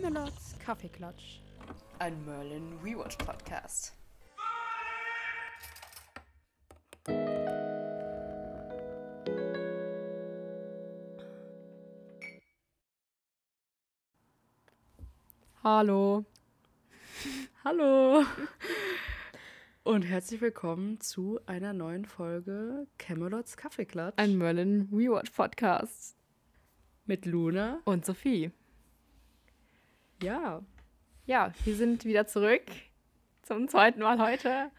Camelots Kaffeeklatsch. Ein Merlin Rewatch Podcast. Hallo. Hallo. Und herzlich willkommen zu einer neuen Folge Camelots Kaffeeklatsch. Ein Merlin Rewatch Podcast. Mit Luna. Und Sophie. Ja. Ja, wir sind wieder zurück. Zum zweiten Mal heute.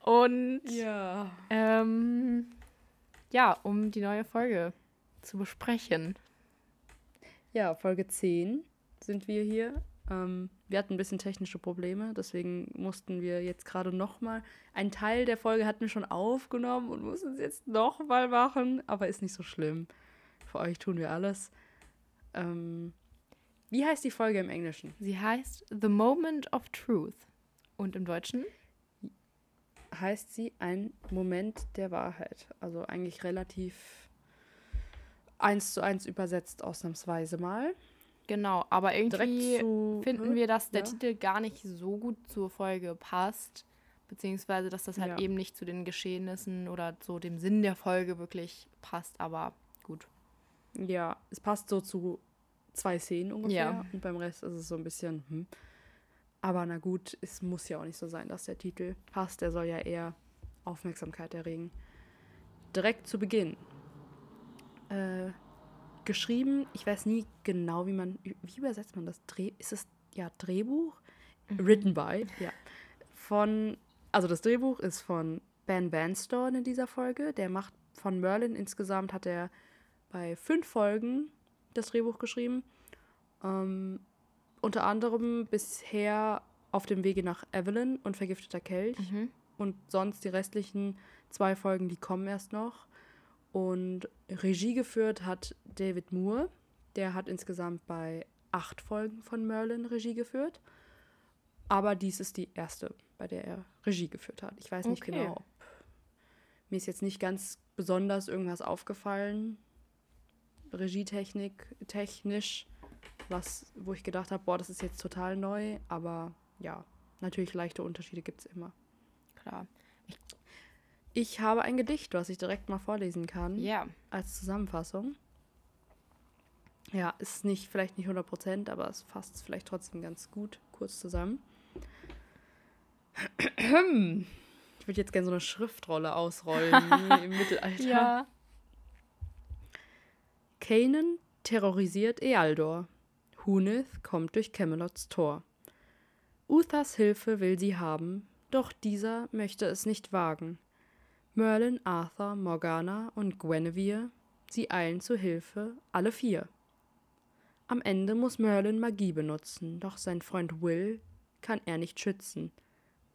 Und Ja. ähm, ja, um die neue Folge zu besprechen. Ja, Folge 10 sind wir hier. Ähm, wir hatten ein bisschen technische Probleme, deswegen mussten wir jetzt gerade nochmal. Ein Teil der Folge hatten wir schon aufgenommen und mussten es jetzt nochmal machen, aber ist nicht so schlimm. Für euch tun wir alles. Ähm, wie heißt die Folge im Englischen? Sie heißt The Moment of Truth. Und im Deutschen? Heißt sie ein Moment der Wahrheit. Also eigentlich relativ eins zu eins übersetzt, ausnahmsweise mal. Genau, aber irgendwie zu. finden Hm? wir, dass der Ja. Titel gar nicht so gut zur Folge passt. Beziehungsweise, dass das halt Ja. eben nicht zu den Geschehnissen oder so dem Sinn der Folge wirklich passt. Aber gut. Ja, es passt so zu zwei Szenen ungefähr. Ja. Und beim Rest ist es so ein bisschen, hm. Aber na gut, es muss ja auch nicht so sein, dass der Titel passt. Der soll ja eher Aufmerksamkeit erregen. Direkt zu Beginn. Äh, geschrieben, ich weiß nie genau, wie man, wie übersetzt man das? Dreh, ist es, ja, Drehbuch? Written by, ja. Von, also das Drehbuch ist von Ben Vanstorn in dieser Folge. Der macht von Merlin insgesamt, hat er bei fünf Folgen das Drehbuch geschrieben. Ähm, unter anderem bisher auf dem Wege nach Evelyn und Vergifteter Kelch. Mhm. Und sonst die restlichen zwei Folgen, die kommen erst noch. Und Regie geführt hat David Moore. Der hat insgesamt bei acht Folgen von Merlin Regie geführt. Aber dies ist die erste, bei der er Regie geführt hat. Ich weiß nicht Okay. genau. Ob, mir ist jetzt nicht ganz besonders irgendwas aufgefallen. Regietechnik, technisch, was, wo ich gedacht habe, boah, das ist jetzt total neu. Aber ja, natürlich leichte Unterschiede gibt es immer. Klar. Ich habe ein Gedicht, was ich direkt mal vorlesen kann, Ja. als Zusammenfassung. Ja, ist nicht, vielleicht nicht 100%, aber es fasst es vielleicht trotzdem ganz gut kurz zusammen. Ich würde jetzt gerne so eine Schriftrolle ausrollen, im Mittelalter. Ja. Kanan terrorisiert Ealdor. Huneth kommt durch Camelots Tor. Uthas Hilfe will sie haben, doch dieser möchte es nicht wagen. Merlin, Arthur, Morgana und Guinevere, sie eilen zu Hilfe, alle vier. Am Ende muss Merlin Magie benutzen, doch sein Freund Will kann er nicht schützen.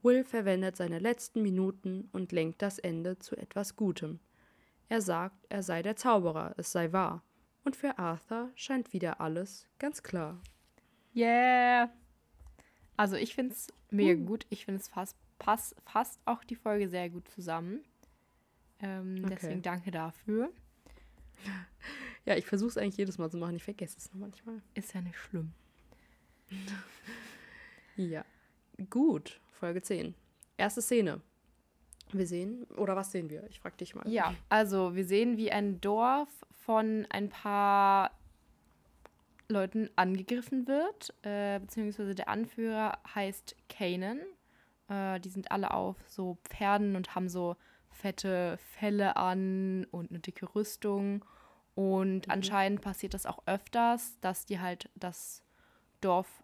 Will verwendet seine letzten Minuten und lenkt das Ende zu etwas Gutem. Er sagt, er sei der Zauberer, es sei wahr. Und für Arthur scheint wieder alles ganz klar. Yeah. Also ich finde es mega Uh. gut. Ich finde es fast, pass, fasst auch die Folge sehr gut zusammen. Ähm, Okay. Deswegen danke dafür. Ja, ich versuche es eigentlich jedes Mal zu machen. Ich vergesse es nur manchmal. Ist ja nicht schlimm. Ja. Gut, Folge 10. Erste Szene. Wir sehen, oder was sehen wir? Ich frag dich mal. Ja, also wir sehen, wie ein Dorf von ein paar Leuten angegriffen wird, äh, beziehungsweise der Anführer heißt Kanan. Äh, die sind alle auf so Pferden und haben so fette Felle an und eine dicke Rüstung. Und anscheinend passiert das auch öfters, dass die halt das Dorf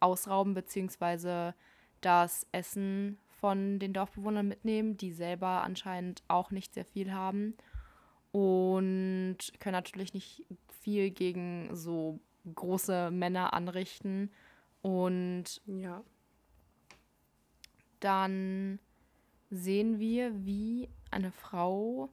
ausrauben, beziehungsweise das Essen von den Dorfbewohnern mitnehmen, die selber anscheinend auch nicht sehr viel haben und können natürlich nicht viel gegen so große Männer anrichten. Und Ja. dann sehen wir, wie eine Frau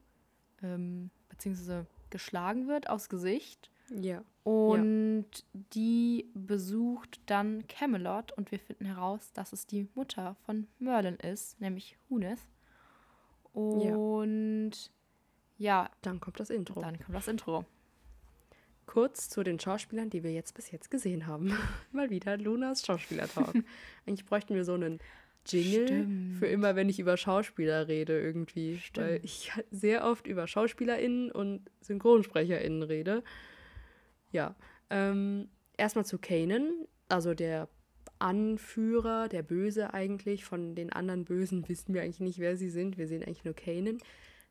ähm, beziehungsweise geschlagen wird aufs Gesicht. Ja. Und die besucht dann Camelot und wir finden heraus, dass es die Mutter von Merlin ist, nämlich Huneth. Und ja, Dann kommt das Intro. dann kommt das Intro. kurz zu den Schauspielern, die wir jetzt bis jetzt gesehen haben. Mal wieder Lunas Schauspielertalk. Eigentlich bräuchten wir so einen Jingle Stimmt. für immer, wenn ich über Schauspieler rede irgendwie. Stimmt. Weil ich sehr oft über SchauspielerInnen und SynchronsprecherInnen rede. Ja. Ähm, erstmal zu Kanan, also der Anführer, der Böse eigentlich. Von den anderen Bösen wissen wir eigentlich nicht, wer sie sind. Wir sehen eigentlich nur Kanan.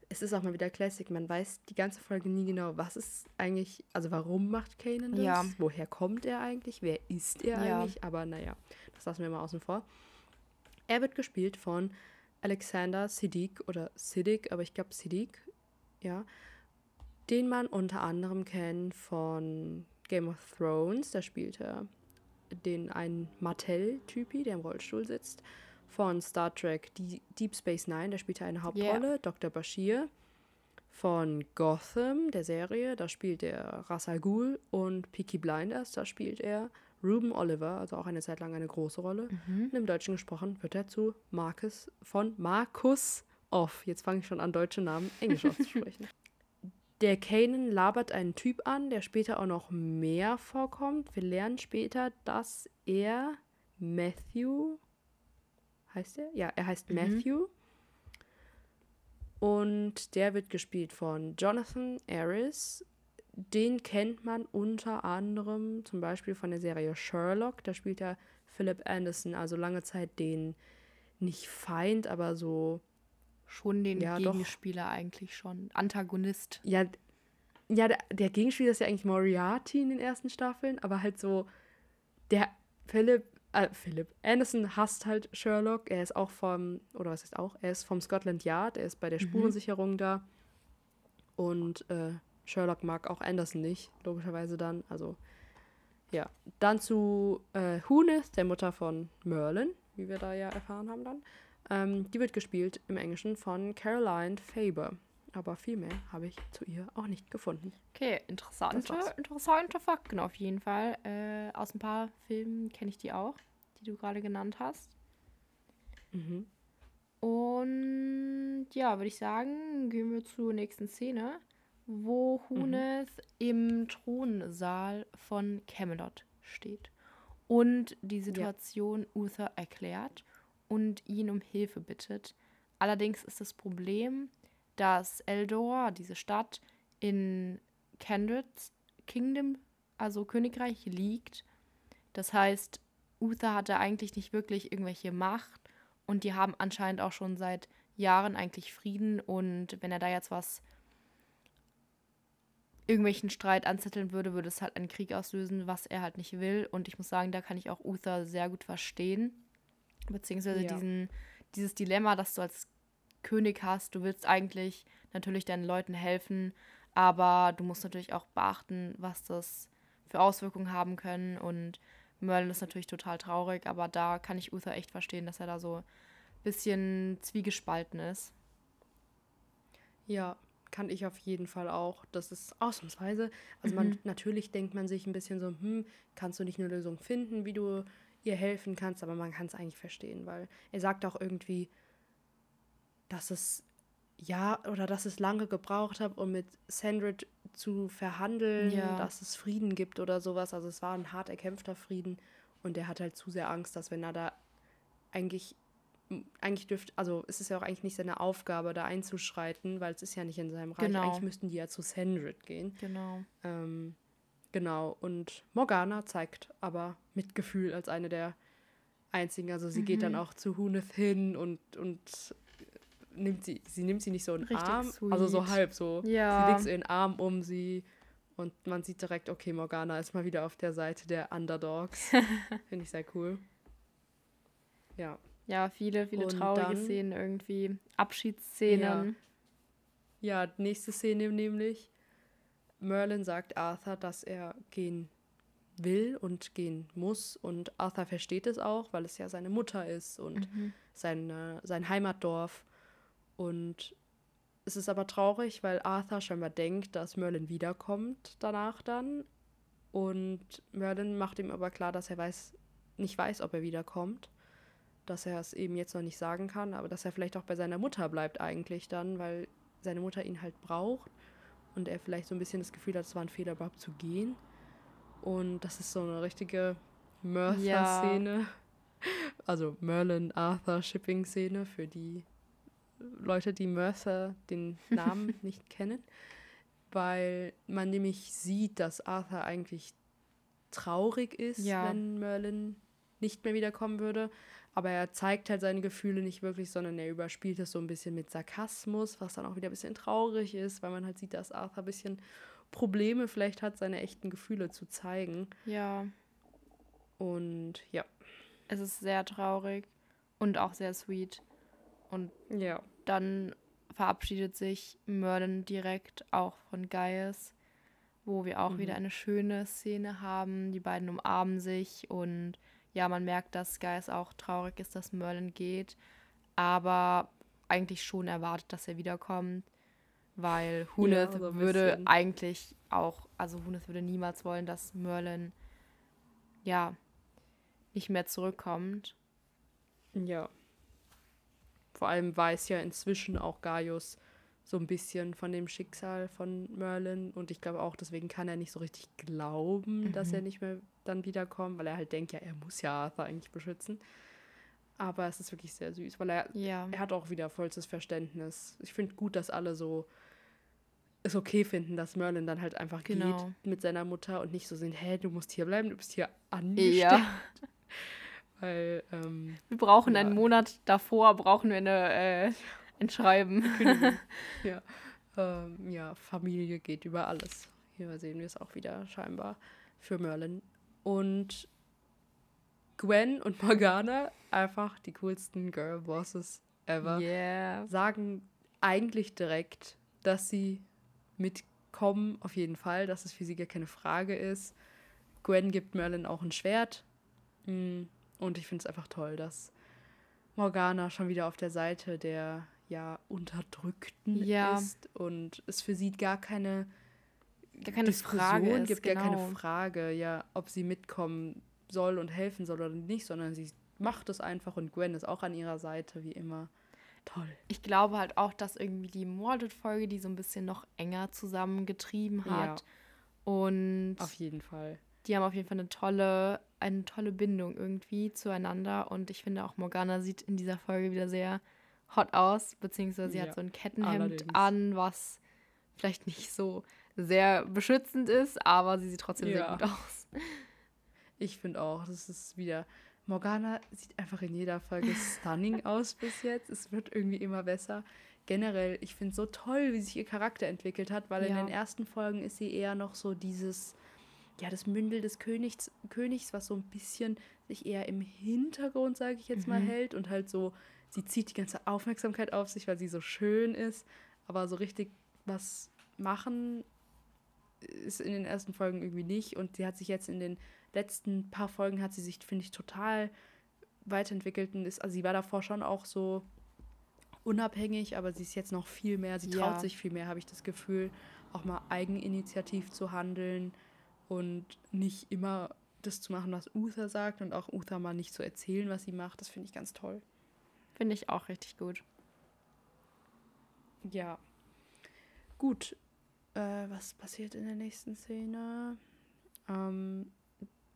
Es ist auch mal wieder Classic. Man weiß die ganze Folge nie genau, was ist eigentlich, also warum macht Kanan das? Ja. Woher kommt er eigentlich? Wer ist er Ja. eigentlich? Aber naja, das lassen wir mal außen vor. Er wird gespielt von Alexander Siddiq oder Siddiq, aber ich glaube Siddiq, ja. Den man unter anderem kennt von Game of Thrones, da spielt er den einen Martell-Typi, der im Rollstuhl sitzt. Von Star Trek Die- Deep Space Nine, da spielt er eine Hauptrolle, Dr. Bashir. Von Gotham, der Serie, da spielt er Ra's al Ghul. Und Peaky Blinders, da spielt er Ruben Oliver, also auch eine Zeit lang eine große Rolle. Und im Deutschen gesprochen wird er zu Marcus von Markus Off. Jetzt fange ich schon an, deutsche Namen Englisch auszusprechen. Der Kanan labert einen Typ an, der später auch noch mehr vorkommt. Wir lernen später, dass er Matthew heißt er? Ja, er heißt Matthew. Und der wird gespielt von Jonathan Aris. Den kennt man unter anderem zum Beispiel von der Serie Sherlock. Da spielt er Philip Anderson, also lange Zeit den nicht Feind, aber so Schon den Ja, doch. Gegenspieler eigentlich schon. Antagonist. Ja, ja der, der Gegenspieler ist ja eigentlich Moriarty in den ersten Staffeln, aber halt so, der Philip, äh, Philip Anderson hasst halt Sherlock. Er ist auch vom, oder was heißt auch, er ist vom Scotland Yard, er ist bei der Spurensicherung da. Und äh, Sherlock mag auch Anderson nicht, logischerweise dann. Also, ja. Dann zu äh, Huneth, der Mutter von Merlin, wie wir da ja erfahren haben dann. Ähm, die wird gespielt im Englischen von Caroline Faber. Aber viel mehr habe ich zu ihr auch nicht gefunden. Okay, interessante, interessante Fakten auf jeden Fall. Äh, aus ein paar Filmen kenne ich die auch, die du gerade genannt hast. Mhm. Und ja, würde ich sagen, gehen wir zur nächsten Szene, wo Mhm. Huneth im Thronsaal von Camelot steht und die Situation Uther erklärt und ihn um Hilfe bittet. Allerdings ist das Problem, dass Eldor, diese Stadt, in Kendrick's Kingdom, also Königreich, liegt. Das heißt, Uther hatte eigentlich nicht wirklich irgendwelche Macht und die haben anscheinend auch schon seit Jahren eigentlich Frieden und wenn er da jetzt was irgendwelchen Streit anzetteln würde, würde es halt einen Krieg auslösen, was er halt nicht will. Und ich muss sagen, da kann ich auch Uther sehr gut verstehen. Beziehungsweise Ja. diesen, dieses Dilemma, das du als König hast. Du willst eigentlich natürlich deinen Leuten helfen, aber du musst natürlich auch beachten, was das für Auswirkungen haben können. Und Merlin ist natürlich total traurig, aber da kann ich Uther echt verstehen, dass er da so ein bisschen zwiegespalten ist. Ja, kann ich auf jeden Fall auch. Das ist ausnahmsweise. Also man natürlich denkt man sich ein bisschen so, hm, kannst du nicht eine Lösung finden, wie du ihr helfen kannst, aber man kann es eigentlich verstehen, weil er sagt auch irgendwie, dass es ja oder dass es lange gebraucht hat, um mit Sandrid zu verhandeln, Ja. dass es Frieden gibt oder sowas. Also es war ein hart erkämpfter Frieden und er hat halt zu sehr Angst, dass wenn er da eigentlich eigentlich dürfte, also es ist ja auch eigentlich nicht seine Aufgabe, da einzuschreiten, weil es ist ja nicht in seinem Reich. Genau. Eigentlich müssten die ja zu Sandrid gehen. Genau. Ähm, genau. Und Morgana zeigt aber Mitgefühl als eine der einzigen. Also sie geht dann Mhm. auch zu Huneth hin und, und nimmt sie, sie nimmt sie nicht so in den Richtig Arm, also so sweet. halb so. Sie Ja. legt so ihren Arm um sie und man sieht direkt, okay, Morgana ist mal wieder auf der Seite der Underdogs. Finde ich sehr cool. Ja. Ja, viele, viele Und traurige dann- Szenen irgendwie. Abschiedsszenen. Ja, nächste Szene nämlich. Merlin sagt Arthur, dass er gehen will und gehen muss. Und Arthur versteht es auch, weil es ja seine Mutter ist und Mhm. sein, äh, sein Heimatdorf. Und es ist aber traurig, weil Arthur scheinbar denkt, dass Merlin wiederkommt danach dann. Und Merlin macht ihm aber klar, dass er weiß, nicht weiß, ob er wiederkommt. Dass er es eben jetzt noch nicht sagen kann, aber dass er vielleicht auch bei seiner Mutter bleibt eigentlich dann, weil seine Mutter ihn halt braucht. Und er vielleicht so ein bisschen das Gefühl hat, es war ein Fehler, überhaupt zu gehen. Und das ist so eine richtige Mercer-Szene. Ja. Also Merlin-Arthur-Shipping-Szene für die Leute, die Mercer den Namen nicht kennen. Weil man nämlich sieht, dass Arthur eigentlich traurig ist, ja. wenn Merlin nicht mehr wiederkommen würde. Aber er zeigt halt seine Gefühle nicht wirklich, sondern er überspielt es so ein bisschen mit Sarkasmus, was dann auch wieder ein bisschen traurig ist, weil man halt sieht, dass Arthur ein bisschen Probleme vielleicht hat, seine echten Gefühle zu zeigen. Ja. Und ja. Es ist sehr traurig und auch sehr sweet. Und ja. dann verabschiedet sich Merlin direkt auch von Gaius, wo wir auch mhm. wieder eine schöne Szene haben. Die beiden umarmen sich und ja, man merkt, dass Gaius auch traurig ist, dass Merlin geht, aber eigentlich schon erwartet, dass er wiederkommt, weil Huneth ja, so würde eigentlich auch, also Huneth würde niemals wollen, dass Merlin ja nicht mehr zurückkommt. Ja. Vor allem weiß ja inzwischen auch Gaius, so ein bisschen von dem Schicksal von Merlin. Und ich glaube auch, deswegen kann er nicht so richtig glauben, mhm. dass er nicht mehr dann wiederkommt, weil er halt denkt, ja, er muss ja Arthur eigentlich beschützen. Aber es ist wirklich sehr süß, weil er, ja. er hat auch wieder vollstes Verständnis. Ich finde gut, dass alle so es okay finden, dass Merlin dann halt einfach genau. geht mit seiner Mutter und nicht so sind, hä, du musst hier bleiben, du bist hier angestellt. Ja. Weil, ähm, Wir brauchen ja. einen Monat davor, brauchen wir eine äh, ein Schreiben. ja. Ähm, ja, Familie geht über alles. Hier sehen wir es auch wieder scheinbar für Merlin. Und Gwen und Morgana, einfach die coolsten Girl Bosses ever, yeah. sagen eigentlich direkt, dass sie mitkommen, auf jeden Fall, dass es für sie gar keine Frage ist. Gwen gibt Merlin auch ein Schwert. Mm, und ich finde es einfach toll, dass Morgana schon wieder auf der Seite der ja Unterdrückten ja. ist und es für sie gar keine, gar keine Diskussion Frage gibt, genau. gar keine genau. Frage, ja, ob sie mitkommen soll und helfen soll oder nicht, sondern sie macht es einfach und Gwen ist auch an ihrer Seite, wie immer. Toll. Ich glaube halt auch, dass irgendwie die Morded-Folge die so ein bisschen noch enger zusammengetrieben hat. Ja. Und auf jeden Fall. Die haben auf jeden Fall eine tolle, eine tolle Bindung irgendwie zueinander. Und ich finde auch Morgana sieht in dieser Folge wieder sehr hot aus, beziehungsweise sie ja, hat so ein Kettenhemd allerdings. an, was vielleicht nicht so sehr beschützend ist, aber sie sieht trotzdem ja. sehr gut aus. Ich finde auch, das ist wieder. Morgana sieht einfach in jeder Folge stunning aus bis jetzt. Es wird irgendwie immer besser. Generell, ich finde es so toll, wie sich ihr Charakter entwickelt hat, weil ja. in den ersten Folgen ist sie eher noch so dieses, ja, das Mündel des Königs, Königs, was so ein bisschen sich eher im Hintergrund, sage ich jetzt mhm. mal, hält und halt so sie zieht die ganze Aufmerksamkeit auf sich, weil sie so schön ist, aber so richtig was machen ist in den ersten Folgen irgendwie nicht und sie hat sich jetzt in den letzten paar Folgen hat sie sich finde ich total weiterentwickelt und ist also sie war davor schon auch so unabhängig, aber sie ist jetzt noch viel mehr, sie traut ja. sich viel mehr, habe ich das Gefühl, auch mal eigeninitiativ zu handeln und nicht immer das zu machen, was Uther sagt und auch Uther mal nicht zu erzählen, was sie macht. Das finde ich ganz toll. Finde ich auch richtig gut. Ja. Gut. Äh, was passiert in der nächsten Szene? Ähm,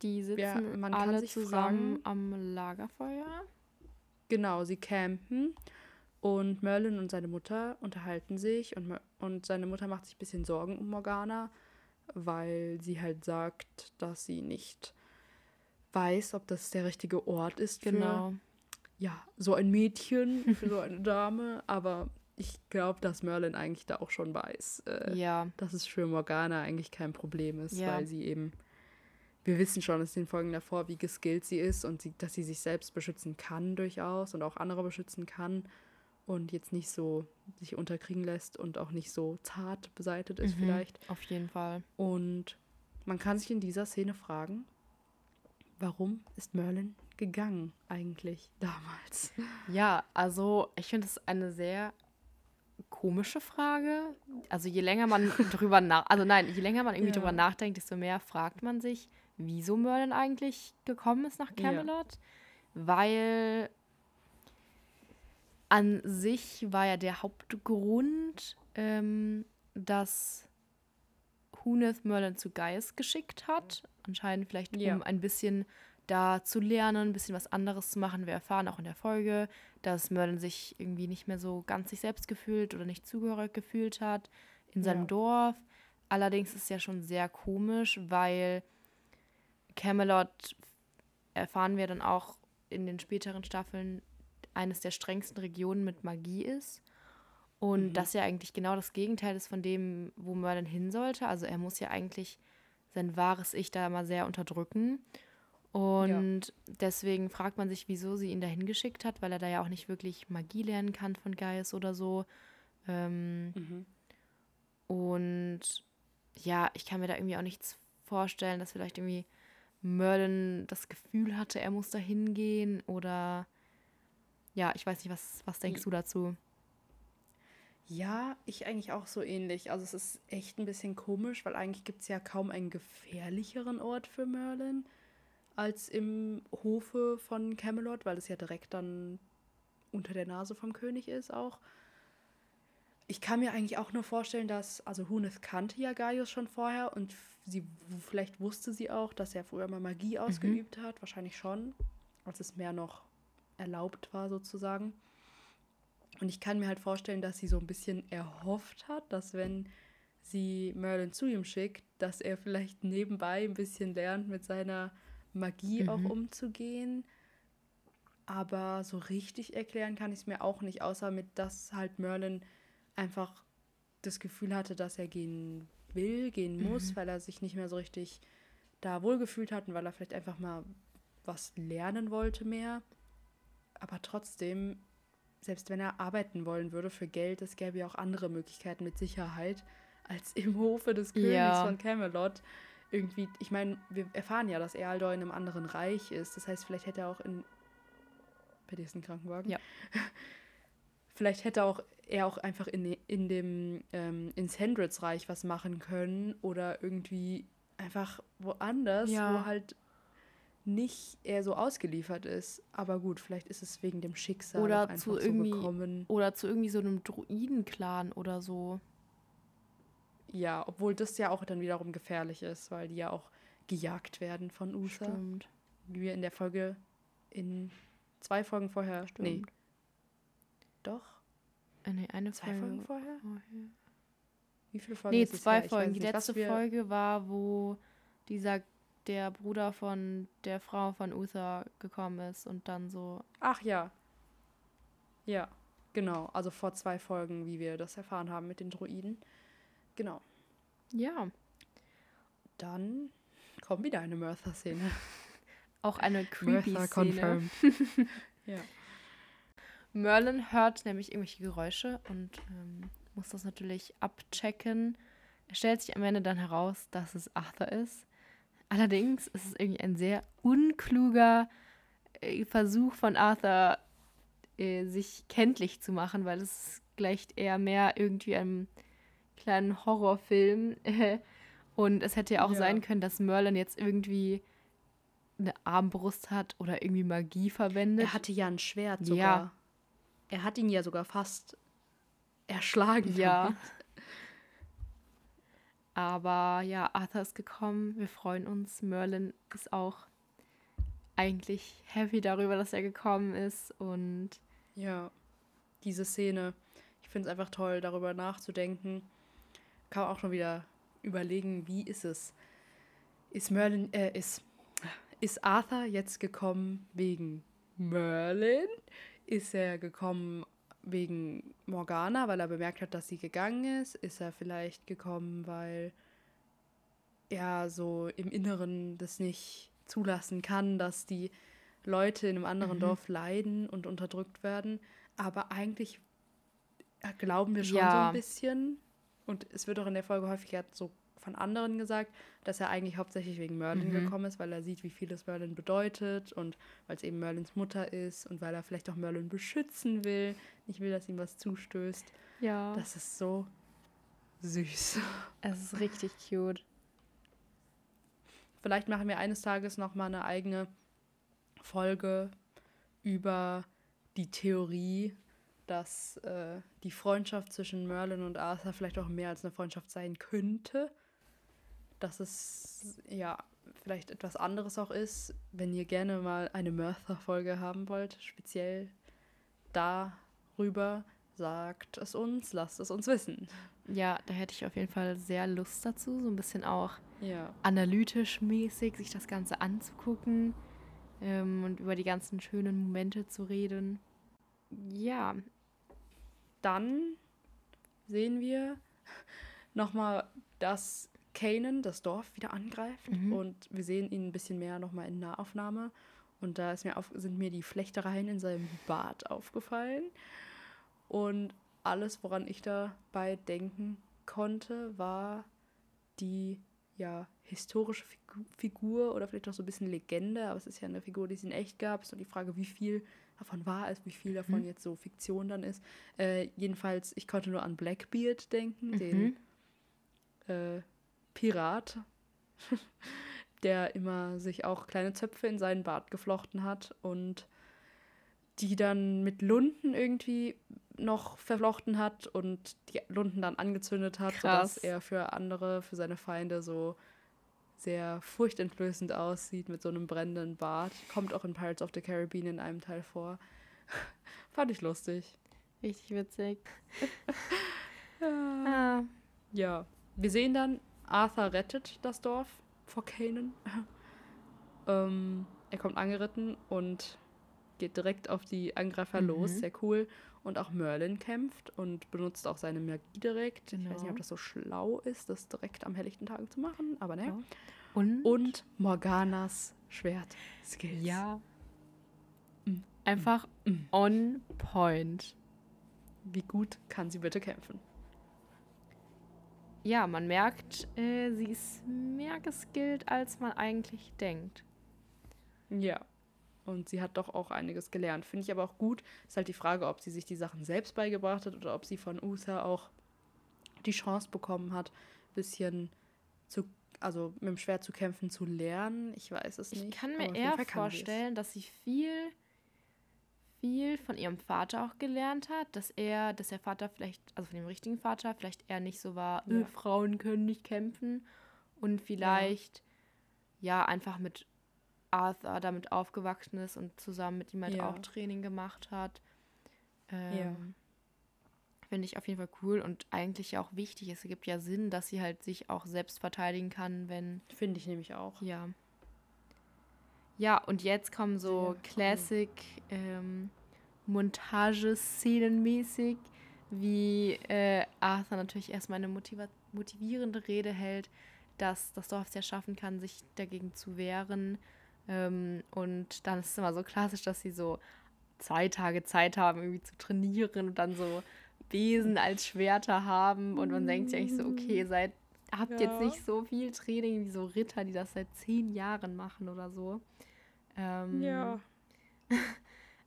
die sitzen ja, man alle zusammen fragen, am Lagerfeuer. Genau, sie campen und Merlin und seine Mutter unterhalten sich und, und seine Mutter macht sich ein bisschen Sorgen um Morgana, weil sie halt sagt, dass sie nicht weiß, ob das der richtige Ort ist genau. für ja, so ein Mädchen für so eine Dame, aber ich glaube, dass Merlin eigentlich da auch schon weiß, äh, ja. dass es für Morgana eigentlich kein Problem ist, ja. weil sie eben, wir wissen schon aus den Folgen davor, wie geskillt sie ist und sie, dass sie sich selbst beschützen kann durchaus und auch andere beschützen kann und jetzt nicht so sich unterkriegen lässt und auch nicht so zart beseitet ist mhm, vielleicht. Auf jeden Fall. Und man kann sich in dieser Szene fragen, warum ist Merlin gegangen eigentlich damals? Ja, also ich finde es eine sehr komische Frage. Also je länger man drüber nach, also nein, je länger man irgendwie ja. drüber nachdenkt, desto mehr fragt man sich, wieso Merlin eigentlich gekommen ist nach Camelot, ja. weil an sich war ja der Hauptgrund, ähm, dass Huneth Merlin zu Geist geschickt hat. Anscheinend vielleicht, um Ja. ein bisschen da zu lernen, ein bisschen was anderes zu machen. Wir erfahren auch in der Folge, dass Merlin sich irgendwie nicht mehr so ganz sich selbst gefühlt oder nicht zugehörig gefühlt hat in seinem Ja. Dorf. Allerdings ist es ja schon sehr komisch, weil Camelot erfahren wir dann auch in den späteren Staffeln eines der strengsten Regionen mit Magie ist. Und Mhm. das ja eigentlich genau das Gegenteil ist von dem, wo Merlin hin sollte. Also er muss ja eigentlich sein wahres Ich da mal sehr unterdrücken. Und deswegen fragt man sich, wieso sie ihn dahin geschickt hat, weil er da ja auch nicht wirklich Magie lernen kann von Geist oder so. Ähm, Mhm. und ja, ich kann mir da irgendwie auch nichts vorstellen, dass vielleicht irgendwie Merlin das Gefühl hatte, er muss da hingehen oder ja, ich weiß nicht, was, was denkst du dazu? Ja, ich eigentlich auch so ähnlich. Also es ist echt ein bisschen komisch, weil eigentlich gibt es ja kaum einen gefährlicheren Ort für Merlin als im Hofe von Camelot, weil es ja direkt dann unter der Nase vom König ist auch. Ich kann mir eigentlich auch nur vorstellen, dass, also Huneth kannte ja Gaius schon vorher und sie, vielleicht wusste sie auch, dass er früher mal Magie ausgeübt hat, wahrscheinlich schon, als es mehr noch erlaubt war sozusagen. Und ich kann mir halt vorstellen, dass sie so ein bisschen erhofft hat, dass wenn sie Merlin zu ihm schickt, dass er vielleicht nebenbei ein bisschen lernt, mit seiner Magie auch Mhm. umzugehen. Aber so richtig erklären kann ich es mir auch nicht, außer mit, dass halt Merlin einfach das Gefühl hatte, dass er gehen will, gehen muss, Mhm. weil er sich nicht mehr so richtig da wohlgefühlt hat und weil er vielleicht einfach mal was lernen wollte mehr. Aber trotzdem, selbst wenn er arbeiten wollen würde für Geld, es gäbe ja auch andere Möglichkeiten mit Sicherheit als im Hofe des Königs Ja. von Camelot. Irgendwie, ich meine, wir erfahren ja, dass Ealdor in einem anderen Reich ist. Das heißt, vielleicht hätte er auch in. Bei dir ist ein Krankenwagen? Ja. Vielleicht hätte auch er auch einfach in, in dem ähm, in Sandrids Reich was machen können oder irgendwie einfach woanders, Ja. wo halt nicht er so ausgeliefert ist. Aber gut, vielleicht ist es wegen dem Schicksal Oder zu so irgendwie- gekommen. Oder zu irgendwie so einem Druiden-Clan oder so. Ja, obwohl das ja auch dann wiederum gefährlich ist, weil die ja auch gejagt werden von Usa. Stimmt. Wie wir in der Folge in zwei Folgen vorher. Nee, Stimmt. doch. Äh, nee, eine Zwei Folge. Folgen vorher? vorher. Wie viele Folgen? Nee, zwei Folgen. Die letzte Folge war, wo dieser der Bruder von der Frau von Uther gekommen ist und dann so. Ach ja. Ja, genau. Also vor zwei Folgen, wie wir das erfahren haben mit den Druiden. Genau. Ja, Dann kommt wieder eine Murtha-Szene. auch eine creepy Szene. ja. Merlin hört nämlich irgendwelche Geräusche und ähm, muss das natürlich abchecken. Es stellt sich am Ende dann heraus, dass es Arthur ist. Allerdings ist es irgendwie ein sehr unkluger äh, Versuch von Arthur, äh, sich kenntlich zu machen, weil es gleicht eher mehr irgendwie einem kleinen Horrorfilm. und es hätte ja auch Ja. sein können, dass Merlin jetzt irgendwie eine Armbrust hat oder irgendwie Magie verwendet. Er hatte ja ein Schwert Ja. sogar. Er hat ihn ja sogar fast erschlagen. Ja. damit. Aber ja, Arthur ist gekommen. Wir freuen uns. Merlin ist auch eigentlich happy darüber, dass er gekommen ist. Und Ja, diese Szene. Ich finde es einfach toll, darüber nachzudenken. Kann man auch schon wieder überlegen, wie ist es? Ist Merlin, äh, ist, ist Arthur jetzt gekommen wegen Merlin? Ist er gekommen wegen Morgana, weil er bemerkt hat, dass sie gegangen ist? Ist er vielleicht gekommen, weil er so im Inneren das nicht zulassen kann, dass die Leute in einem anderen Mhm. Dorf leiden und unterdrückt werden? Aber eigentlich glauben wir schon so Ja. ein bisschen. Und es wird auch in der Folge häufiger so von anderen gesagt, dass er eigentlich hauptsächlich wegen Merlin Mhm. gekommen ist, weil er sieht, wie viel es Merlin bedeutet und weil es eben Merlins Mutter ist und weil er vielleicht auch Merlin beschützen will. Nicht will, dass ihm was zustößt. ja, Das ist so süß. es ist richtig cute. Vielleicht machen wir eines Tages noch mal eine eigene Folge über die Theorie, dass äh, die Freundschaft zwischen Merlin und Arthur vielleicht auch mehr als eine Freundschaft sein könnte. Dass es ja vielleicht etwas anderes auch ist. Wenn ihr gerne mal eine Murtha-Folge haben wollt, speziell darüber, sagt es uns, lasst es uns wissen. Ja, da hätte ich auf jeden Fall sehr Lust dazu, so ein bisschen auch Ja. analytisch mäßig sich das Ganze anzugucken ähm, und über die ganzen schönen Momente zu reden. Ja, Dann sehen wir nochmal, dass Kanan das Dorf wieder angreift Mhm. und wir sehen ihn ein bisschen mehr nochmal in Nahaufnahme. Und da ist mir auf, sind mir die Flechtereien in seinem Bart aufgefallen. Und alles, woran ich dabei denken konnte, war die ja, historische Figu Figur oder vielleicht auch so ein bisschen Legende, aber es ist ja eine Figur, die es in echt gab. Ist so die Frage, wie viel davon wahr ist, wie viel davon Mhm. jetzt so Fiktion dann ist. Äh, jedenfalls, ich konnte nur an Blackbeard denken, Mhm. den äh, Pirat, der immer sich auch kleine Zöpfe in seinen Bart geflochten hat und die dann mit Lunden irgendwie noch verflochten hat und die Lunden dann angezündet hat, sodass Krass. er für andere, für seine Feinde so sehr furchteinflößend aussieht mit so einem brennenden Bart. Kommt auch in Pirates of the Caribbean in einem Teil vor. Fand ich lustig. richtig witzig. Ah, Ja, wir sehen dann, Arthur rettet das Dorf vor Kanan. ähm, er kommt angeritten und geht direkt auf die Angreifer Mhm. los. Sehr cool. Und auch Merlin kämpft und benutzt auch seine Magie direkt. Ich weiß nicht, Genau. ob das so schlau ist, das direkt am helllichten Tag zu machen, aber ne. Ja. und, Und Morganas Schwert. Skills. ja, Mm. einfach Mm. on point. Wie gut kann sie bitte kämpfen? Ja, man merkt, äh, sie ist mehr geskillt, als man eigentlich denkt. Ja. Und sie hat doch auch einiges gelernt. Finde ich aber auch gut. Ist halt die Frage, ob sie sich die Sachen selbst beigebracht hat oder ob sie von Uther auch die Chance bekommen hat, ein bisschen zu, also mit dem Schwert zu kämpfen, zu lernen. Ich weiß es nicht. Ich kann mir eher vorstellen, dass sie viel, viel von ihrem Vater auch gelernt hat, dass er, dass der Vater vielleicht, also von dem richtigen Vater, vielleicht eher nicht so war, Ja. äh, Frauen können nicht kämpfen und vielleicht ja, einfach mit Arthur damit aufgewachsen ist und zusammen mit ihm halt Ja. auch Training gemacht hat. Ja. Ähm, Finde ich auf jeden Fall cool und eigentlich ja auch wichtig. Es ergibt ja Sinn, dass sie halt sich auch selbst verteidigen kann, wenn Finde ich nämlich auch. ja. Ja, und jetzt kommen so Sehr. Classic ähm, Montageszenen mäßig, wie äh, Arthur natürlich erstmal eine motiva motivierende Rede hält, dass das Dorf es ja schaffen kann, sich dagegen zu wehren. Ähm, und dann ist es immer so klassisch, dass sie so zwei Tage Zeit haben, irgendwie zu trainieren und dann so Besen als Schwerter haben. Und man denkt sich eigentlich so, okay, ihr seid, habt jetzt Ja. nicht so viel Training wie so Ritter, die das seit zehn Jahren machen oder so. Ähm,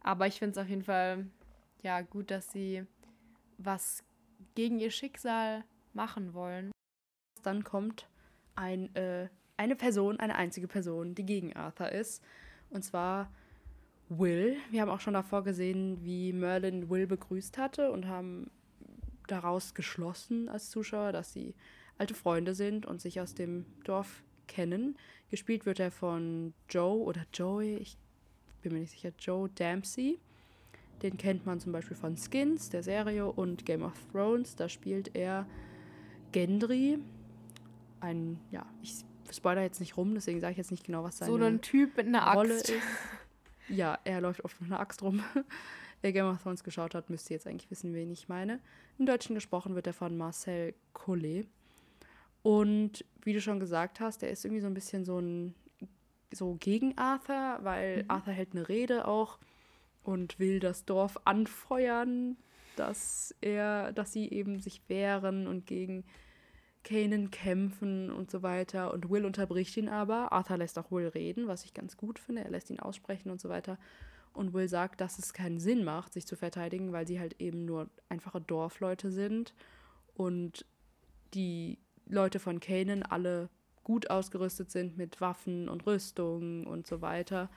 aber ich finde es auf jeden Fall ja gut, dass sie was gegen ihr Schicksal machen wollen. Dann kommt ein, äh, eine Person, eine einzige Person, die gegen Arthur ist. Und zwar Will. Wir haben auch schon davor gesehen, wie Merlin Will begrüßt hatte und haben daraus geschlossen als Zuschauer, dass sie alte Freunde sind und sich aus dem Dorf kennen. Gespielt wird er von Joe oder Joey, ich bin mir nicht sicher, Joe Dempsey. Den kennt man zum Beispiel von Skins, der Serie, und Game of Thrones. Da spielt er Gendry. Ein, ja, ich spoiler jetzt nicht rum, deswegen sage ich jetzt nicht genau, was seine so ein Typ mit einer Rolle Axt. ist. Ja, er läuft oft mit einer Axt rum. Wer Game of Thrones geschaut hat, müsste jetzt eigentlich wissen, wen ich meine. Im Deutschen gesprochen wird er von Marcel Collet. Und wie du schon gesagt hast, er ist irgendwie so ein bisschen so ein so gegen Arthur, weil Mhm. Arthur hält eine Rede auch und will das Dorf anfeuern, dass er, dass sie eben sich wehren und gegen Kanan kämpfen und so weiter. Und Will unterbricht ihn aber. Arthur lässt auch Will reden, was ich ganz gut finde. Er lässt ihn aussprechen und so weiter. Und Will sagt, dass es keinen Sinn macht, sich zu verteidigen, weil sie halt eben nur einfache Dorfleute sind und die Leute von Kanan alle gut ausgerüstet sind mit Waffen und Rüstungen und so weiter.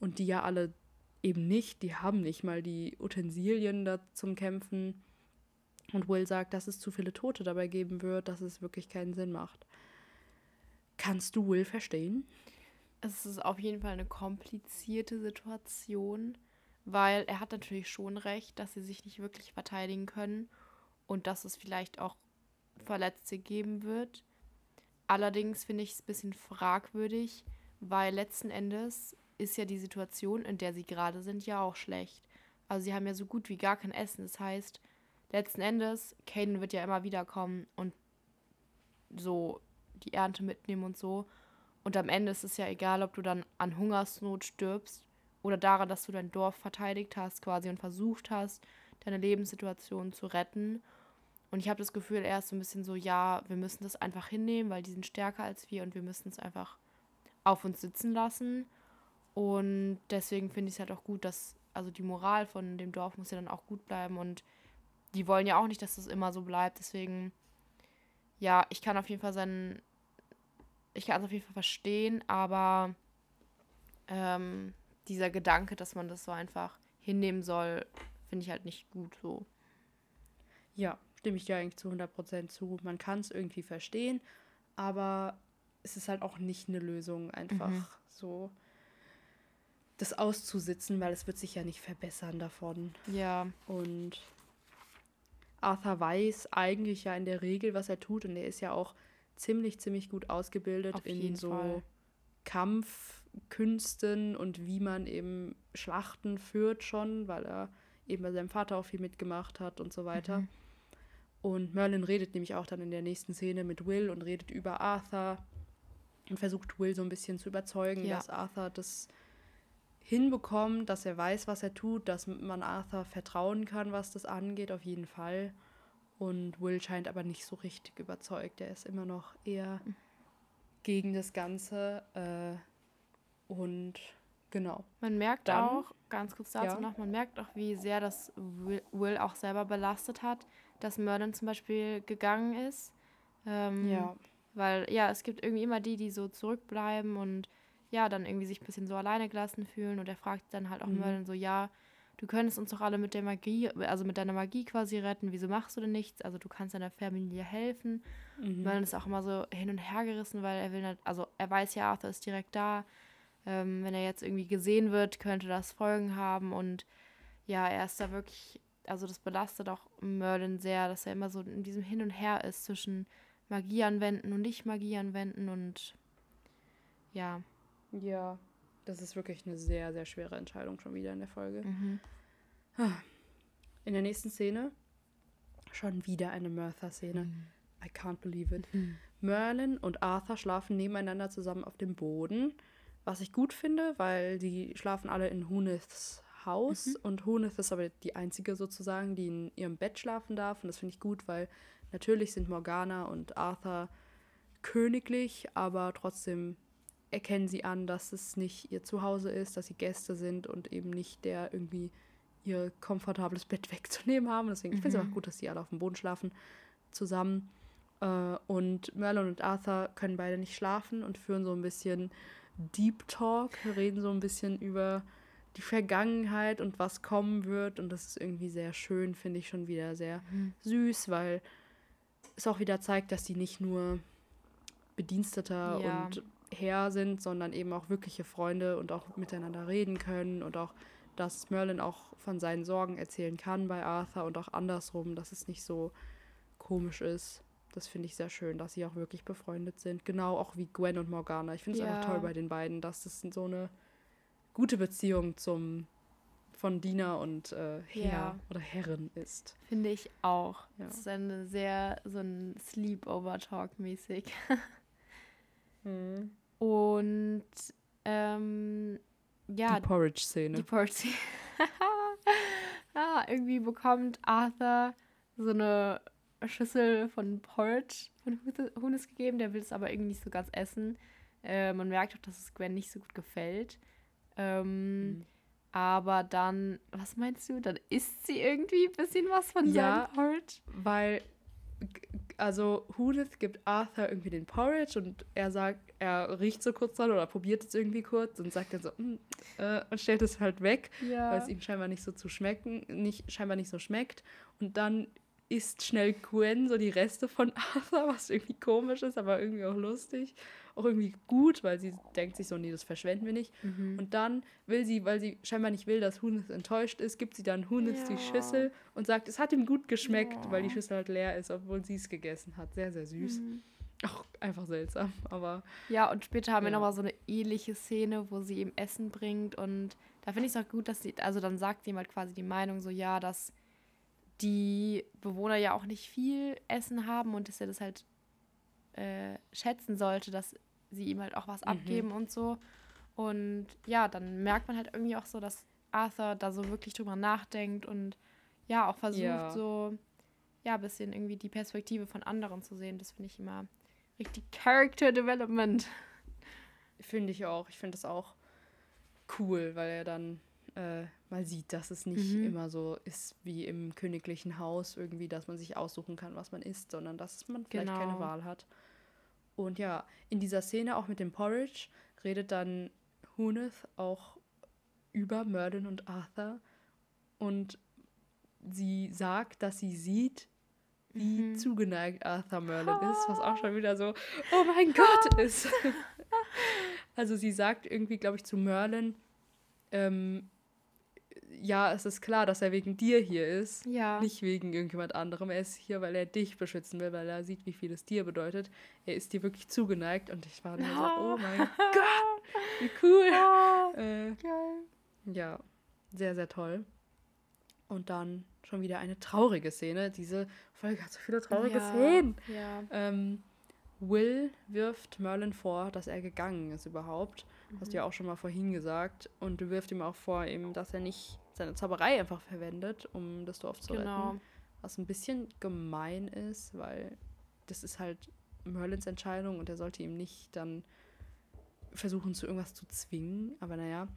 Und die ja alle eben nicht, die haben nicht mal die Utensilien da zum Kämpfen. Und Will sagt, dass es zu viele Tote dabei geben wird, dass es wirklich keinen Sinn macht. Kannst du Will verstehen? Es ist auf jeden Fall eine komplizierte Situation, weil er hat natürlich schon recht, dass sie sich nicht wirklich verteidigen können und dass es vielleicht auch Verletzte geben wird. Allerdings finde ich es ein bisschen fragwürdig, weil letzten Endes ist ja die Situation, in der sie gerade sind, ja auch schlecht. Also sie haben ja so gut wie gar kein Essen. Das heißt, letzten Endes, Caden wird ja immer wieder kommen und so die Ernte mitnehmen und so. Und am Ende ist es ja egal, ob du dann an Hungersnot stirbst oder daran, dass du dein Dorf verteidigt hast quasi und versucht hast, deine Lebenssituation zu retten. Und ich habe das Gefühl, er ist so ein bisschen so, ja, wir müssen das einfach hinnehmen, weil die sind stärker als wir und wir müssen es einfach auf uns sitzen lassen. Und deswegen finde ich es halt auch gut, dass, also die Moral von dem Dorf muss ja dann auch gut bleiben und die wollen ja auch nicht, dass das immer so bleibt. Deswegen, ja, ich kann auf jeden Fall seinen, ich kann es auf jeden Fall verstehen, aber ähm, dieser Gedanke, dass man das so einfach hinnehmen soll, finde ich halt nicht gut so. Ja, stimme ich dir eigentlich zu 100% zu. Man kann es irgendwie verstehen, aber es ist halt auch nicht eine Lösung, einfach mhm. so das auszusitzen, weil es wird sich ja nicht verbessern davon. Ja. Und Arthur weiß eigentlich ja in der Regel, was er tut und er ist ja auch ziemlich, ziemlich gut ausgebildet Auf in so Fall. Kampfkünsten und wie man eben Schlachten führt schon, weil er eben bei seinem Vater auch viel mitgemacht hat und so weiter. Mhm. Und Merlin redet nämlich auch dann in der nächsten Szene mit Will und redet über Arthur und versucht Will so ein bisschen zu überzeugen, Ja. dass Arthur das hinbekommt, dass er weiß, was er tut, dass man Arthur vertrauen kann, was das angeht, auf jeden Fall. Und Will scheint aber nicht so richtig überzeugt. Er ist immer noch eher gegen das Ganze. Äh, und genau. Man merkt Dann- auch, ganz kurz dazu Ja. noch, man merkt auch, wie sehr das Will, Will auch selber belastet hat, dass Merlin zum Beispiel gegangen ist. Ähm, Ja. Weil ja, es gibt irgendwie immer die, die so zurückbleiben und ja, dann irgendwie sich ein bisschen so alleine gelassen fühlen. Und er fragt dann halt auch Mhm. Merlin so, ja, du könntest uns doch alle mit der Magie, also mit deiner Magie quasi retten. Wieso machst du denn nichts? Also du kannst deiner Familie helfen. Mhm. Merlin ist auch immer so hin und her gerissen, weil er will nicht, also er weiß ja, Arthur ist direkt da. Ähm, wenn er jetzt irgendwie gesehen wird, könnte das Folgen haben. Und ja, er ist da wirklich, also das belastet auch Merlin sehr, dass er immer so in diesem Hin und Her ist zwischen Magie anwenden und nicht Magie anwenden und ja. Ja. Das ist wirklich eine sehr, sehr schwere Entscheidung schon wieder in der Folge. Mhm. In der nächsten Szene schon wieder eine Mertha-Szene. I can't believe it. Merlin und Arthur schlafen nebeneinander zusammen auf dem Boden, was ich gut finde, weil die schlafen alle in Huniths Haus und Hunith ist aber die einzige sozusagen, die in ihrem Bett schlafen darf und das finde ich gut, weil natürlich sind Morgana und Arthur königlich, aber trotzdem erkennen sie an, dass es nicht ihr Zuhause ist, dass sie Gäste sind und eben nicht der irgendwie ihr komfortables Bett wegzunehmen haben. Deswegen ich finde es Mhm. auch gut, dass die alle auf dem Boden schlafen zusammen. Äh, und Merlin und Arthur können beide nicht schlafen und führen so ein bisschen Deep Talk, reden so ein bisschen über die Vergangenheit und was kommen wird. Und das ist irgendwie sehr schön, finde ich schon wieder sehr Mhm. süß, weil es auch wieder zeigt, dass die nicht nur Bediensteter Ja. und Herr sind, sondern eben auch wirkliche Freunde und auch miteinander reden können und auch, dass Merlin auch von seinen Sorgen erzählen kann bei Arthur und auch andersrum, dass es nicht so komisch ist. Das finde ich sehr schön, dass sie auch wirklich befreundet sind. Genau auch wie Gwen und Morgana. Ich finde es einfach Ja. toll bei den beiden, dass das so eine gute Beziehung zum von Diener und äh, Herr Ja. oder Herrin ist. Finde ich auch. Ja. Das ist eine sehr, so ein Sleepover-Talk mäßig. Und ähm, ja, die Porridge-Szene. die Porty. ah, irgendwie bekommt Arthur so eine Schüssel von Porridge von Hunes- Hunes gegeben. Der will es aber irgendwie nicht so ganz essen. Äh, man merkt auch, dass es Gwen nicht so gut gefällt. Ähm, Mhm. Aber dann, was meinst du? Dann isst sie irgendwie ein bisschen was von Ja. seinem Porridge. Weil, also Hudith gibt Arthur irgendwie den Porridge und er sagt, er riecht so kurz dran oder probiert es irgendwie kurz und sagt dann so, "Mm", äh, und stellt es halt weg, weil Ja. es ihm scheinbar nicht so zu schmecken, nicht, scheinbar nicht so schmeckt. Und dann isst schnell Gwen so die Reste von Arthur, was irgendwie komisch ist, aber irgendwie auch lustig. Auch irgendwie gut, weil sie denkt sich so, nee, das verschwenden wir nicht. Mhm. Und dann will sie, weil sie scheinbar nicht will, dass Hunis enttäuscht ist, gibt sie dann Hunis die Ja. Schüssel und sagt, es hat ihm gut geschmeckt, Ja. weil die Schüssel halt leer ist, obwohl sie es gegessen hat. Sehr, sehr süß. Mhm. Auch einfach seltsam, aber Ja, und später haben wir Ja. nochmal so eine ähnliche Szene, wo sie ihm Essen bringt. Und da finde ich es auch gut, dass sie, also dann sagt ihm halt quasi die Meinung so, ja, dass die Bewohner ja auch nicht viel Essen haben und dass er das halt äh, schätzen sollte, dass sie ihm halt auch was Mhm. abgeben und so. Und ja, dann merkt man halt irgendwie auch so, dass Arthur da so wirklich drüber nachdenkt und ja, auch versucht Ja. so, ja, ein bisschen irgendwie die Perspektive von anderen zu sehen. Das finde ich immer richtig Character Development. finde ich auch. Ich finde das auch cool, weil er dann äh, mal sieht, dass es nicht Mhm. immer so ist wie im königlichen Haus irgendwie, dass man sich aussuchen kann, was man isst, sondern dass man vielleicht keine Genau. Wahl hat. Und ja, in dieser Szene auch mit dem Porridge redet dann Huneth auch über Merlin und Arthur und sie sagt, dass sie sieht, wie Mhm. zugeneigt Arthur Merlin ist, was auch schon wieder so, oh mein Gott ist. also sie sagt irgendwie, glaube ich, zu Merlin, ähm, ja, es ist klar, dass er wegen dir hier ist. Ja. Nicht wegen irgendjemand anderem. Er ist hier, weil er dich beschützen will, weil er sieht, wie viel es dir bedeutet. Er ist dir wirklich zugeneigt und ich war nur so, oh mein Gott, wie cool. Ah, Äh, geil. ja, sehr, sehr toll. Und dann schon wieder eine traurige Szene. Diese Folge hat so viele traurige ja. Szenen. Ja. Ähm, Will wirft Merlin vor, dass er gegangen ist überhaupt. Hast Mhm. du ja auch schon mal vorhin gesagt. Und du wirft ihm auch vor, eben, dass er nicht seine Zauberei einfach verwendet, um das Dorf zu Genau. retten. Was ein bisschen gemein ist, weil das ist halt Merlins Entscheidung und er sollte ihm nicht dann versuchen, zu irgendwas zu zwingen. Aber naja.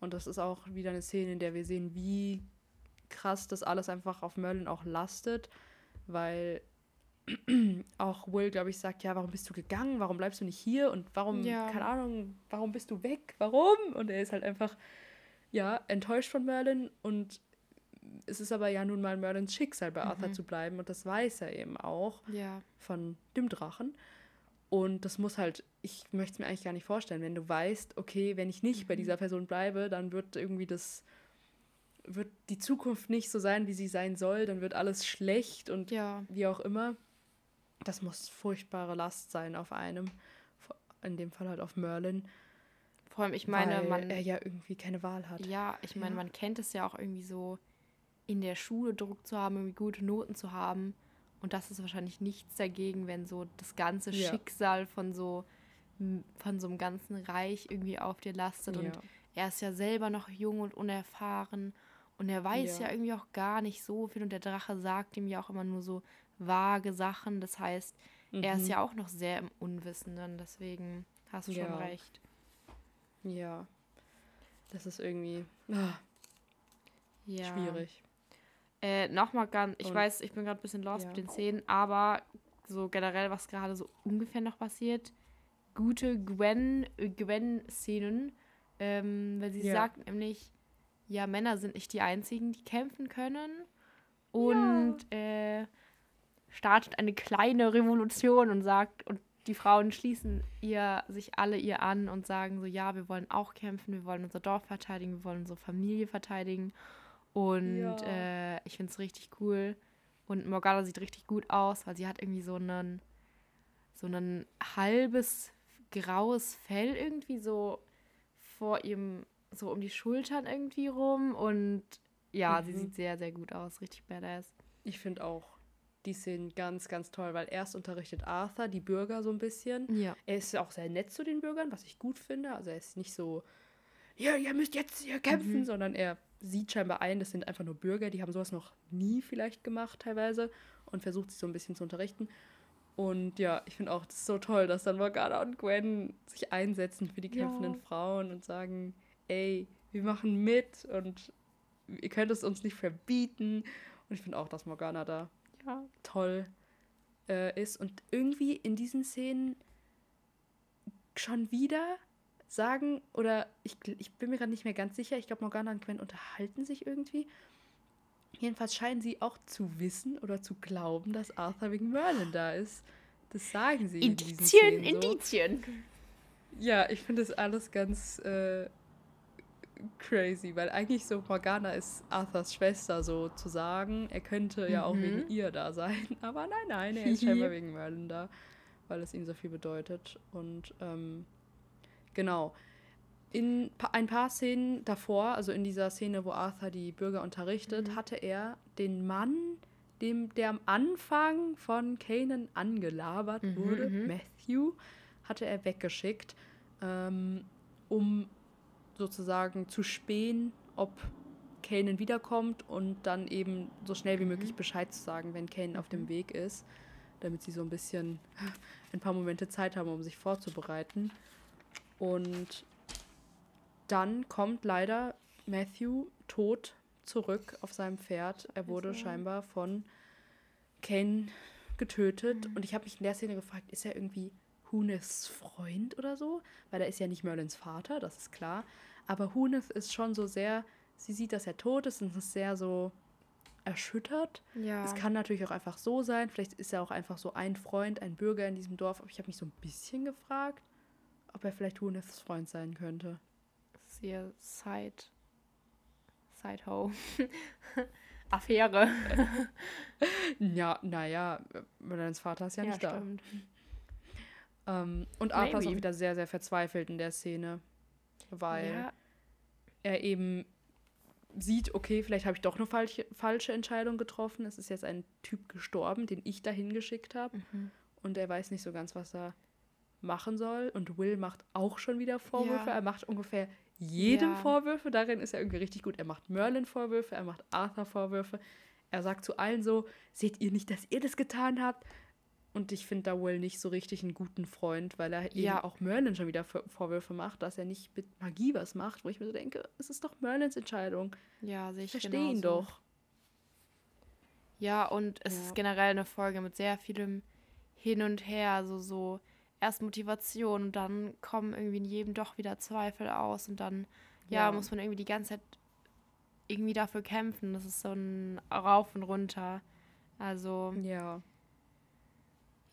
Und das ist auch wieder eine Szene, in der wir sehen, wie krass das alles einfach auf Merlin auch lastet, weil auch Will, glaube ich, sagt, ja, warum bist du gegangen? Warum bleibst du nicht hier? Und warum, Ja. keine Ahnung, warum bist du weg? Warum? Und er ist halt einfach, ja, enttäuscht von Merlin und es ist aber ja nun mal Merlins Schicksal, bei Arthur Mhm. zu bleiben und das weiß er eben auch Ja. von dem Drachen. Und das muss halt, ich möchte es mir eigentlich gar nicht vorstellen, wenn du weißt, okay, wenn ich nicht bei Mhm. dieser Person bleibe, dann wird irgendwie das, wird die Zukunft nicht so sein, wie sie sein soll, dann wird alles schlecht und Ja. wie auch immer. Das muss furchtbare Last sein auf einem, in dem Fall halt auf Merlin, Vor allem, ich meine, weil man. er ja irgendwie keine Wahl hat. Ja, ich meine, Ja. man kennt es ja auch irgendwie so, in der Schule Druck zu haben, irgendwie gute Noten zu haben. Und das ist wahrscheinlich nichts dagegen, wenn so das ganze Ja. Schicksal von so von so einem ganzen Reich irgendwie auf dir lastet. Und Ja. er ist ja selber noch jung und unerfahren. Und er weiß Ja. ja. irgendwie auch gar nicht so viel. Und der Drache sagt ihm ja auch immer nur so vage Sachen. Das heißt, er ist Mhm. ja auch noch sehr im Unwissenden. Deswegen hast du schon Ja. recht. Ja. Das ist irgendwie ah, Ja. schwierig. Äh, Nochmal ganz, ich Und- weiß, ich bin gerade ein bisschen lost Ja. mit den Szenen, aber so generell, was gerade so ungefähr noch passiert, gute Gwen, äh, Gwen-Szenen, ähm, weil sie Ja. sagt nämlich, ja, Männer sind nicht die einzigen, die kämpfen können und äh, startet eine kleine Revolution und sagt, und die Frauen schließen ihr, sich alle ihr an und sagen so, ja, wir wollen auch kämpfen, wir wollen unser Dorf verteidigen, wir wollen unsere Familie verteidigen. Und Ja. äh, ich finde es richtig cool. Und Morgana sieht richtig gut aus, weil sie hat irgendwie so einen, so ein halbes graues Fell irgendwie so vor ihrem, so um die Schultern irgendwie rum. Und ja, sie Mhm. sieht sehr, sehr gut aus. Richtig badass. Ich finde auch die Szenen ganz, ganz toll, weil erst unterrichtet Arthur die Bürger so ein bisschen. Ja. Er ist auch sehr nett zu den Bürgern, was ich gut finde. Also er ist nicht so, ja, ihr müsst jetzt hier kämpfen, Mhm. sondern er sieht scheinbar ein, das sind einfach nur Bürger, die haben sowas noch nie vielleicht gemacht teilweise und versucht sie so ein bisschen zu unterrichten. Und ja, ich finde auch, das ist so toll, dass dann Morgana und Gwen sich einsetzen für die Ja. kämpfenden Frauen und sagen, ey, wir machen mit und ihr könnt es uns nicht verbieten. Und ich finde auch, dass Morgana da Ja. toll äh, ist. Und irgendwie in diesen Szenen schon wieder sagen, oder ich, ich bin mir gerade nicht mehr ganz sicher, ich glaube, Morgana und Gwen unterhalten sich irgendwie. Jedenfalls scheinen sie auch zu wissen oder zu glauben, dass Arthur wegen Merlin da ist. Das sagen sie in diesen Indizien, so. Indizien. Ja, ich finde das alles ganz äh, crazy, weil eigentlich so Morgana ist Arthurs Schwester sozusagen. Er könnte ja auch Mhm. wegen ihr da sein, aber nein, nein, er ist scheinbar wegen Merlin da, weil es ihm so viel bedeutet. Und ähm, genau. In ein paar Szenen davor, also in dieser Szene, wo Arthur die Bürger unterrichtet, Mhm. hatte er den Mann, dem, der am Anfang von Kanan angelabert Mhm, wurde, mhm. Matthew, hatte er weggeschickt, ähm, um sozusagen zu spähen, ob Kanan wiederkommt und dann eben so schnell wie Mhm. möglich Bescheid zu sagen, wenn Kanan auf dem Weg ist, damit sie so ein bisschen ein paar Momente Zeit haben, um sich vorzubereiten. Und dann kommt leider Matthew tot zurück auf seinem Pferd. Er wurde Also. scheinbar von Kane getötet. Mhm. Und ich habe mich in der Szene gefragt, ist er irgendwie Huneths Freund oder so? Weil er ist ja nicht Merlins Vater, das ist klar. Aber Huneth ist schon so sehr, sie sieht, dass er tot ist und ist sehr so erschüttert. Ja. Es kann natürlich auch einfach so sein. Vielleicht ist er auch einfach so ein Freund, ein Bürger in diesem Dorf. Aber ich habe mich so ein bisschen gefragt, ob er vielleicht Huneths Freund sein könnte. Ihr Side. Side-Ho. Affäre. Ja, naja, Merlins Vater ist ja, nicht da. Ähm, und Arthur ist auch wieder sehr, sehr verzweifelt in der Szene, weil Ja, er eben sieht, okay, vielleicht habe ich doch eine falsche, falsche Entscheidung getroffen. Es ist jetzt ein Typ gestorben, den ich dahin geschickt habe. mhm. Und er weiß nicht so ganz, was er machen soll. Und Will macht auch schon wieder Vorwürfe. Ja. Er macht ungefähr jedem Ja. Vorwürfe. Darin ist er irgendwie richtig gut. Er macht Merlin Vorwürfe, er macht Arthur Vorwürfe. Er sagt zu allen so, seht ihr nicht, dass ihr das getan habt? Und ich finde da Will nicht so richtig einen guten Freund, weil er eben Ja. auch Merlin schon wieder Vor- Vorwürfe macht, dass er nicht mit Magie was macht, wo ich mir so denke, es ist doch Merlins Entscheidung. ja, sehe Ich verstehe ihn doch. Ja, und es Ja. ist generell eine Folge mit sehr vielem Hin und Her. Also so erst Motivation und dann kommen irgendwie in jedem doch wieder Zweifel aus und dann ja, Ja. muss man irgendwie die ganze Zeit irgendwie dafür kämpfen. Das ist so ein Rauf und runter. Also Ja,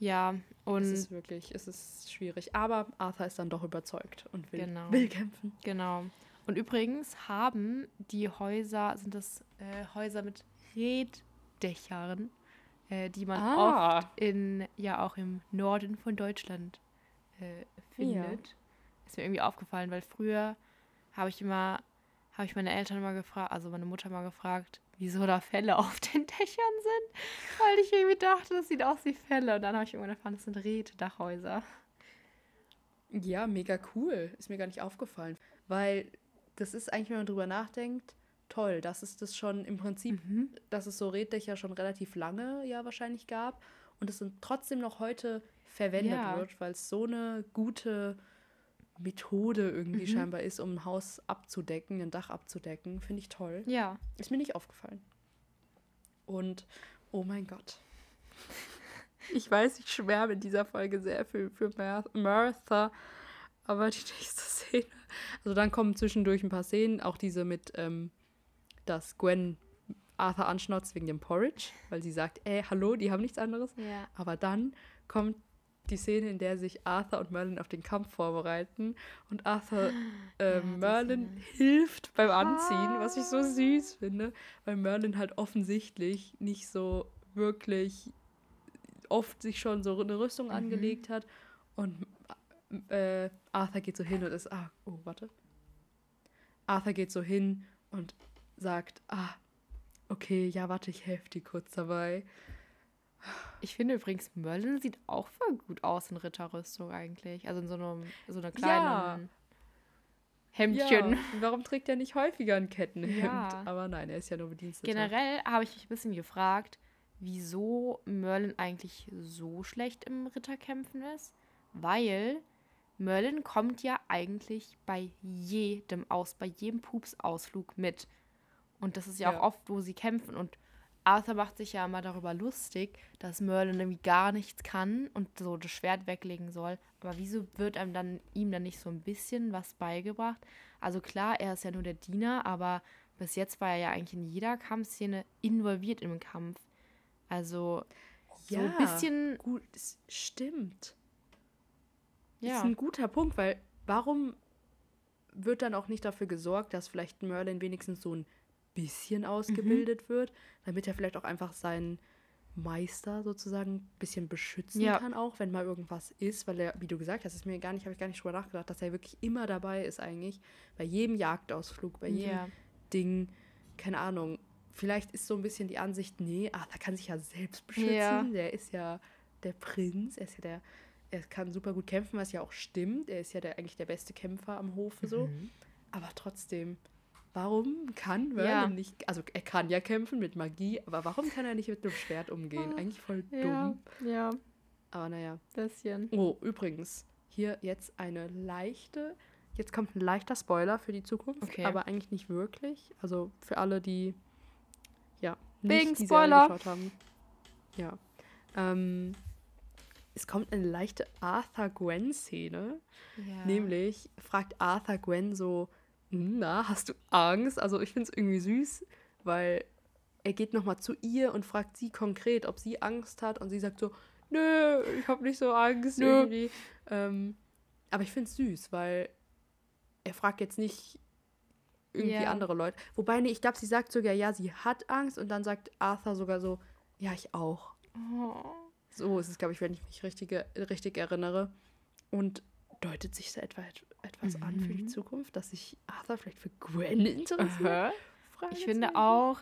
ja, es und ist wirklich, es ist schwierig. Aber Arthur ist dann doch überzeugt und will, Genau. will kämpfen. Genau. Und übrigens haben die Häuser, sind das äh, Häuser mit Reddächern, äh, die man Ah. oft in, ja auch im Norden von Deutschland äh, findet. Ist mir irgendwie aufgefallen, weil früher habe ich immer, habe ich meine Eltern mal gefragt, also meine Mutter mal gefragt, wieso da Fälle auf den Dächern sind, weil ich irgendwie dachte, das sieht aus wie Fälle. Und dann habe ich irgendwann erfahren, das sind Reddachhäuser. Ja, mega cool. Ist mir gar nicht aufgefallen. Weil das ist eigentlich, wenn man drüber nachdenkt, toll. Das ist das schon im Prinzip, Mhm. dass es so Reddächer schon relativ lange ja wahrscheinlich gab. Und es sind trotzdem noch heute verwendet Ja. wird, weil es so eine gute Methode irgendwie Mhm. scheinbar ist, um ein Haus abzudecken, ein Dach abzudecken. Finde ich toll. Ja. Ist mir nicht aufgefallen. Und oh mein Gott. Ich weiß, ich schwärme in dieser Folge sehr viel für Mar Martha. Aber die nächste Szene. Also dann kommen zwischendurch ein paar Szenen, auch diese mit, ähm, dass Gwen Arthur anschnauzt wegen dem Porridge, weil sie sagt, ey, hallo, die haben nichts anderes. Ja. Aber dann kommt die Szene, in der sich Arthur und Merlin auf den Kampf vorbereiten und Arthur ähm, die Merlin hilft beim Anziehen, was ich so süß finde, weil Merlin halt offensichtlich nicht so wirklich oft sich schon so eine Rüstung Mhm. angelegt hat und äh, Arthur geht so hin und ist, ah, oh, warte. Arthur geht so hin und sagt, ah, okay, ja, warte, ich helfe dir kurz dabei. Ich finde übrigens, Merlin sieht auch voll gut aus in Ritterrüstung eigentlich. Also in so einem so einer Ja. kleinen Hemdchen. Ja, warum trägt er nicht häufiger ein Kettenhemd? Ja. Aber nein, er ist ja nur Bediensteter. Generell habe ich mich ein bisschen gefragt, wieso Merlin eigentlich so schlecht im Ritterkämpfen ist. Weil Merlin kommt ja eigentlich bei jedem aus, bei jedem Pupsausflug mit. Und das ist ja, Ja. auch oft, wo sie kämpfen. Und Arthur macht sich ja immer darüber lustig, dass Merlin irgendwie gar nichts kann und so das Schwert weglegen soll. Aber wieso wird einem dann ihm dann nicht so ein bisschen was beigebracht? Also klar, er ist ja nur der Diener, aber bis jetzt war er ja eigentlich in jeder Kampfszene involviert im Kampf. Also so ein Ja. bisschen Gut, es stimmt. Ja. ist ein guter Punkt, weil warum wird dann auch nicht dafür gesorgt, dass vielleicht Merlin wenigstens so ein bisschen Mhm. ausgebildet wird, damit er vielleicht auch einfach seinen Meister sozusagen ein bisschen beschützen Ja. kann, auch wenn mal irgendwas ist, weil er, wie du gesagt hast, ist mir gar nicht, habe ich gar nicht drüber nachgedacht, dass er wirklich immer dabei ist eigentlich, bei jedem Jagdausflug, bei jedem Ja. Ding, keine Ahnung. Vielleicht ist so ein bisschen die Ansicht, nee, ach, der kann sich ja selbst beschützen. Ja. Der ist ja der Prinz, er ist ja der, er kann super gut kämpfen, was ja auch stimmt. Er ist ja der, eigentlich der beste Kämpfer am Hofe so. Mhm. Aber trotzdem, warum kann Merlin Ja. nicht, also er kann ja kämpfen mit Magie, aber warum kann er nicht mit einem Schwert umgehen? Eigentlich voll dumm. Ja, ja, Aber naja. bisschen. Oh, übrigens, hier jetzt eine leichte, jetzt kommt ein leichter Spoiler für die Zukunft, Okay. aber eigentlich nicht wirklich. Also für alle, die ja Wegen nicht die Spoiler. Serie geschaut haben. Ja. Ähm, es kommt eine leichte Arthur-Gwen-Szene. Ja. Nämlich fragt Arthur Gwen so, na, hast du Angst? Also ich finde es irgendwie süß, weil er geht nochmal zu ihr und fragt sie konkret, ob sie Angst hat. Und sie sagt so, nö, ich habe nicht so Angst Nö. irgendwie. Ähm, aber ich finde es süß, weil er fragt jetzt nicht irgendwie Ja. andere Leute. Wobei, nee, ich glaube, sie sagt sogar, ja, sie hat Angst. Und dann sagt Arthur sogar so, ja, ich auch. Oh. So ist es, glaube ich, wenn ich mich richtig, richtig erinnere. Und deutet sich so etwa et- etwas an für die Mhm. Zukunft, dass sich Arthur vielleicht für Gwen interessiert? Ich finde auch,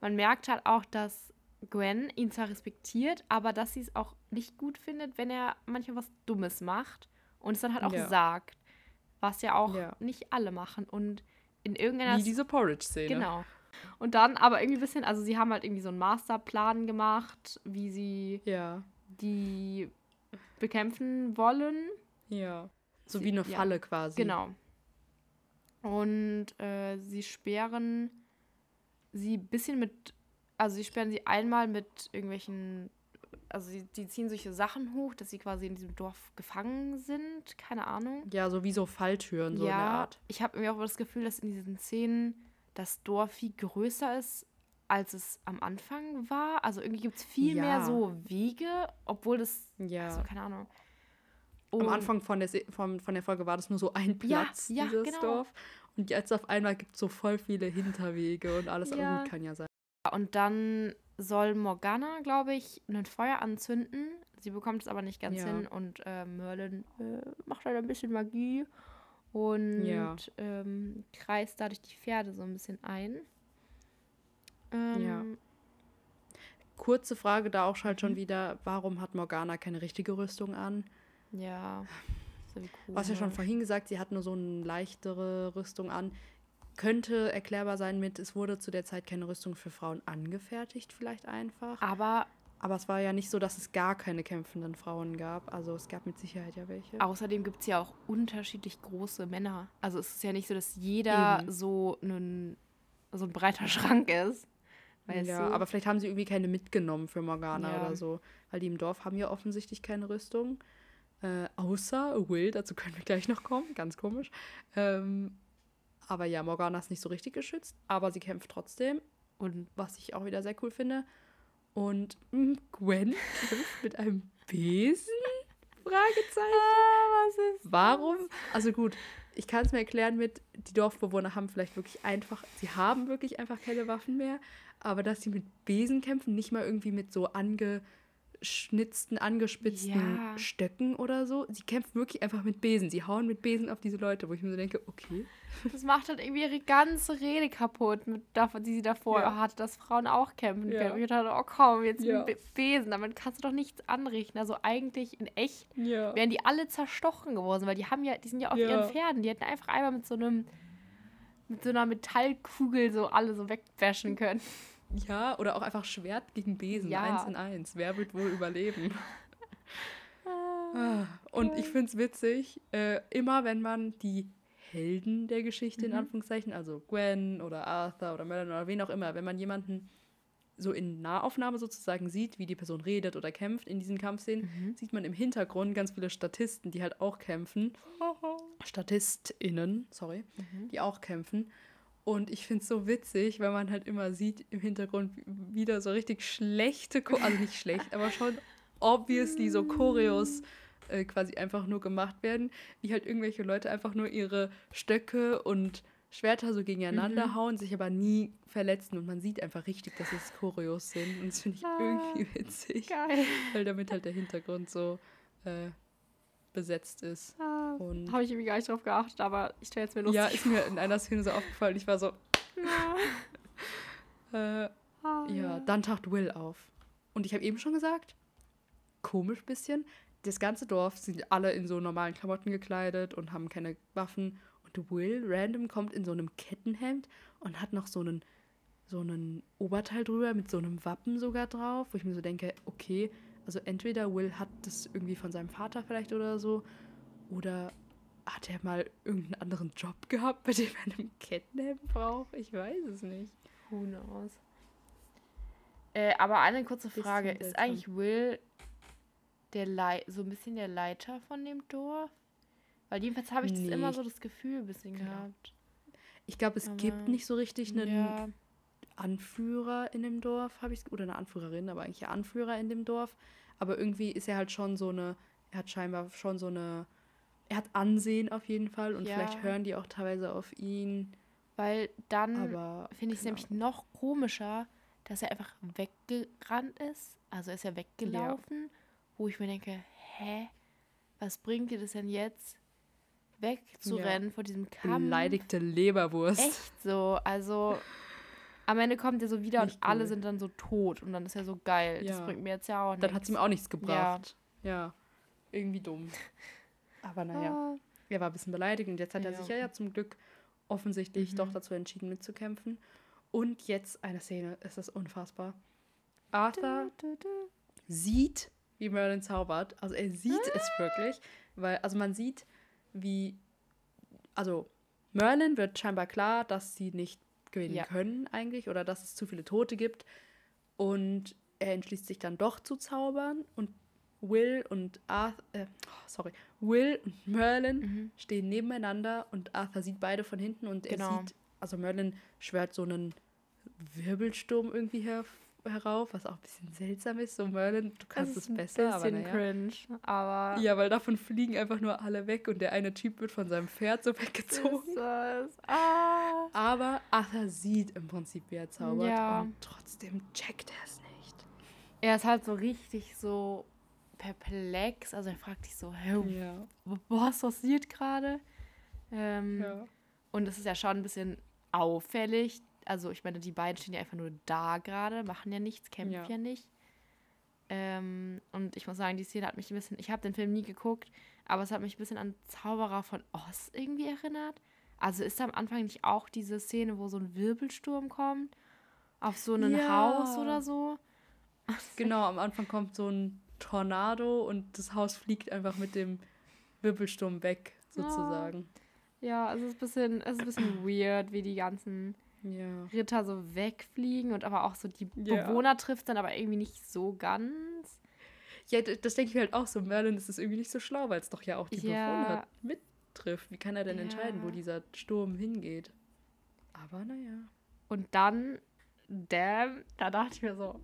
man merkt halt auch, dass Gwen ihn zwar respektiert, aber dass sie es auch nicht gut findet, wenn er manchmal was Dummes macht und es dann halt auch Ja. sagt. Was ja auch Ja. nicht alle machen. Und in irgendeiner Wie diese Porridge-Szene. Genau. Und dann aber irgendwie ein bisschen, also sie haben halt irgendwie so einen Masterplan gemacht, wie sie Ja, die bekämpfen wollen. Ja. So Sie- wie eine ja. Falle quasi. Genau. Und äh, sie sperren sie ein bisschen mit, also sie sperren sie einmal mit irgendwelchen, also sie, die ziehen solche Sachen hoch, dass sie quasi in diesem Dorf gefangen sind, keine Ahnung. Ja, so wie so Falltüren, so in der Art. ich habe irgendwie auch das Gefühl, dass in diesen Szenen das Dorf viel größer ist, als es am Anfang war. Also irgendwie gibt es viel Ja. mehr so Wege, obwohl das, Ja. also keine Ahnung. Am Und- Anfang von der, Se von, von der Folge war das nur so ein Ja, Platz, ja, dieses genau. Dorf. Und jetzt auf einmal gibt es so voll viele Hinterwege und alles. Aber Ja. gut, kann ja sein. Und dann soll Morgana, glaube ich, ein Feuer anzünden. Sie bekommt es aber nicht ganz Ja. hin und äh, Merlin äh, macht halt ein bisschen Magie und Ja. ähm, kreist dadurch die Pferde so ein bisschen ein. Ähm, Ja. Kurze Frage da auch halt schon Mhm. wieder, warum hat Morgana keine richtige Rüstung an? Ja. So Du hast ja schon vorhin gesagt, sie hat nur so eine leichtere Rüstung an. Könnte erklärbar sein mit, es wurde zu der Zeit keine Rüstung für Frauen angefertigt, vielleicht einfach. Aber Aber es war ja nicht so, dass es gar keine kämpfenden Frauen gab. Also es gab mit Sicherheit ja welche. außerdem gibt es ja auch unterschiedlich große Männer. Also es ist ja nicht so, dass jeder Eben. so, ein, so ein breiter Schrank ist. Weißt ja, du? aber vielleicht haben sie irgendwie keine mitgenommen für Morgana Ja. oder so. Weil die im Dorf haben ja offensichtlich keine Rüstung. Äh, außer Will, dazu können wir gleich noch kommen, ganz komisch. Ähm, aber ja, Morgana ist nicht so richtig geschützt, aber sie kämpft trotzdem. Und was ich auch wieder sehr cool finde. Und mh, Gwen kämpft mit einem Besen? Fragezeichen. was ist Warum? Also gut, ich kann es mir erklären mit, die Dorfbewohner haben vielleicht wirklich einfach, sie haben wirklich einfach keine Waffen mehr, aber dass sie mit Besen kämpfen, nicht mal irgendwie mit so angeschnitzten, angespitzten Ja. Stöcken oder so. Sie kämpfen wirklich einfach mit Besen. Sie hauen mit Besen auf diese Leute, wo ich mir so denke, okay. Das macht halt irgendwie ihre ganze Rede kaputt, mit, die sie davor Ja. hatte, dass Frauen auch kämpfen Ja. können. Und ich dachte, oh komm, jetzt Ja. mit Be- Besen, damit kannst du doch nichts anrichten. Also eigentlich in echt wären die alle zerstochen geworden, weil die haben ja, die sind ja auf ihren Pferden. Die hätten einfach einmal mit so einem, mit so einer Metallkugel so alle so wegwäschen können. Ja, oder auch einfach Schwert gegen Besen, Ja. eins in eins. Wer wird wohl überleben? Ah, Und ich finde es witzig, äh, immer wenn man die Helden der Geschichte in Mhm. Anführungszeichen, also Gwen oder Arthur oder Merlin oder wen auch immer, wenn man jemanden so in Nahaufnahme sozusagen sieht, wie die Person redet oder kämpft in diesen Kampfszenen, Mhm. sieht man im Hintergrund ganz viele Statisten, die halt auch kämpfen. StatistInnen, sorry, Mhm. die auch kämpfen. Und ich finde es so witzig, weil man halt immer sieht im Hintergrund wieder so richtig schlechte, Cho also nicht schlecht, aber schon obviously so Choreos äh, quasi einfach nur gemacht werden, wie halt irgendwelche Leute einfach nur ihre Stöcke und Schwerter so gegeneinander Mhm. hauen, sich aber nie verletzen und man sieht einfach richtig, dass es Choreos sind und das finde ich Ah, irgendwie witzig, Geil. weil damit halt der Hintergrund so äh, besetzt ist. Und Habe ich irgendwie gar nicht drauf geachtet, aber ich stelle jetzt mir lustig ja, ist mir in einer Szene so aufgefallen, ich war so, äh, Ah, Ja, dann taucht Will auf. Und ich habe eben schon gesagt, komisch bisschen. Das ganze Dorf sind alle in so normalen Klamotten gekleidet und haben keine Waffen. Und Will random kommt in so einem Kettenhemd und hat noch so einen, so einen Oberteil drüber mit so einem Wappen sogar drauf, wo ich mir so denke, okay, also entweder Will hat das irgendwie von seinem Vater vielleicht oder so, oder hat er mal irgendeinen anderen Job gehabt, bei dem er ein Kettenhemd braucht? Ich weiß es nicht. Who knows? Äh, aber eine kurze Frage. Ist seltsam. eigentlich Will der Lei so ein bisschen der Leiter von dem Dorf? Weil jedenfalls habe ich das Nee. immer so das Gefühl ein bisschen Genau. gehabt. Ich glaube, es Aber- gibt nicht so richtig einen Ja, Anführer in dem Dorf, habe ich oder eine Anführerin, aber eigentlich Anführer in dem Dorf. Aber irgendwie ist er halt schon so eine, er hat scheinbar schon so eine, er hat Ansehen auf jeden Fall und Ja. vielleicht hören die auch teilweise auf ihn. weil dann finde ich es nämlich noch komischer, dass er einfach weggerannt ist. Also ist er weggelaufen, wo ich mir denke, hä, was bringt dir das denn jetzt, wegzurennen vor diesem Kampf? Beleidigte Leberwurst. Echt so. Also am Ende kommt er so wieder Nicht und alle cool. sind dann so tot und dann ist er so geil. Das Ja. bringt mir jetzt ja auch Dann nichts. hat es ihm auch nichts gebracht. Ja. Irgendwie dumm. Aber naja, Ah, er war ein bisschen beleidigt und jetzt hat er Ja. sich ja, ja zum Glück offensichtlich Mhm. doch dazu entschieden mitzukämpfen. Und jetzt eine Szene, es ist unfassbar. Arthur du, du, du. sieht, wie Merlin zaubert. Also er sieht es wirklich, weil, also man sieht, wie, also Merlin wird scheinbar klar, dass sie nicht gewinnen Ja. können eigentlich oder dass es zu viele Tote gibt. Und er entschließt sich dann doch zu zaubern und Will und Arthur, äh, oh, sorry, Will und Merlin Mhm. stehen nebeneinander und Arthur sieht beide von hinten und er Genau. sieht, also Merlin schwört so einen Wirbelsturm irgendwie her herauf, was auch ein bisschen seltsam ist. So Merlin, du kannst es ein besser, aber bisschen naja. cringe, aber Ja, weil davon fliegen einfach nur alle weg und der eine Typ wird von seinem Pferd so weggezogen. das? Ah. Aber Arthur sieht im Prinzip, wie er zaubert Ja. und trotzdem checkt er es nicht. Er ist halt so richtig so perplex. Also er fragt sich so, hä, Ja, was passiert gerade? Ähm, ja. Und es ist ja schon ein bisschen auffällig. Also ich meine, die beiden stehen ja einfach nur da gerade, machen ja nichts, kämpfen ja, Ja. nicht. Ähm, und ich muss sagen, die Szene hat mich ein bisschen, ich habe den Film nie geguckt, aber es hat mich ein bisschen an Zauberer von Oz irgendwie erinnert. Also ist da am Anfang nicht auch diese Szene, wo so ein Wirbelsturm kommt auf so ein Ja. Haus oder so? Genau, am Anfang kommt so ein Tornado und das Haus fliegt einfach mit dem Wirbelsturm weg, sozusagen. Ja, es ist ein bisschen, es ist ein bisschen weird, wie die ganzen Ja. Ritter so wegfliegen und aber auch so die Ja. Bewohner trifft dann aber irgendwie nicht so ganz. Ja, das denke ich halt auch so. Merlin ist es irgendwie nicht so schlau, weil es doch ja auch die Ja. Bewohner mittrifft. Wie kann er denn entscheiden, wo dieser Sturm hingeht? Aber naja. Und dann, damn, da dachte ich mir so,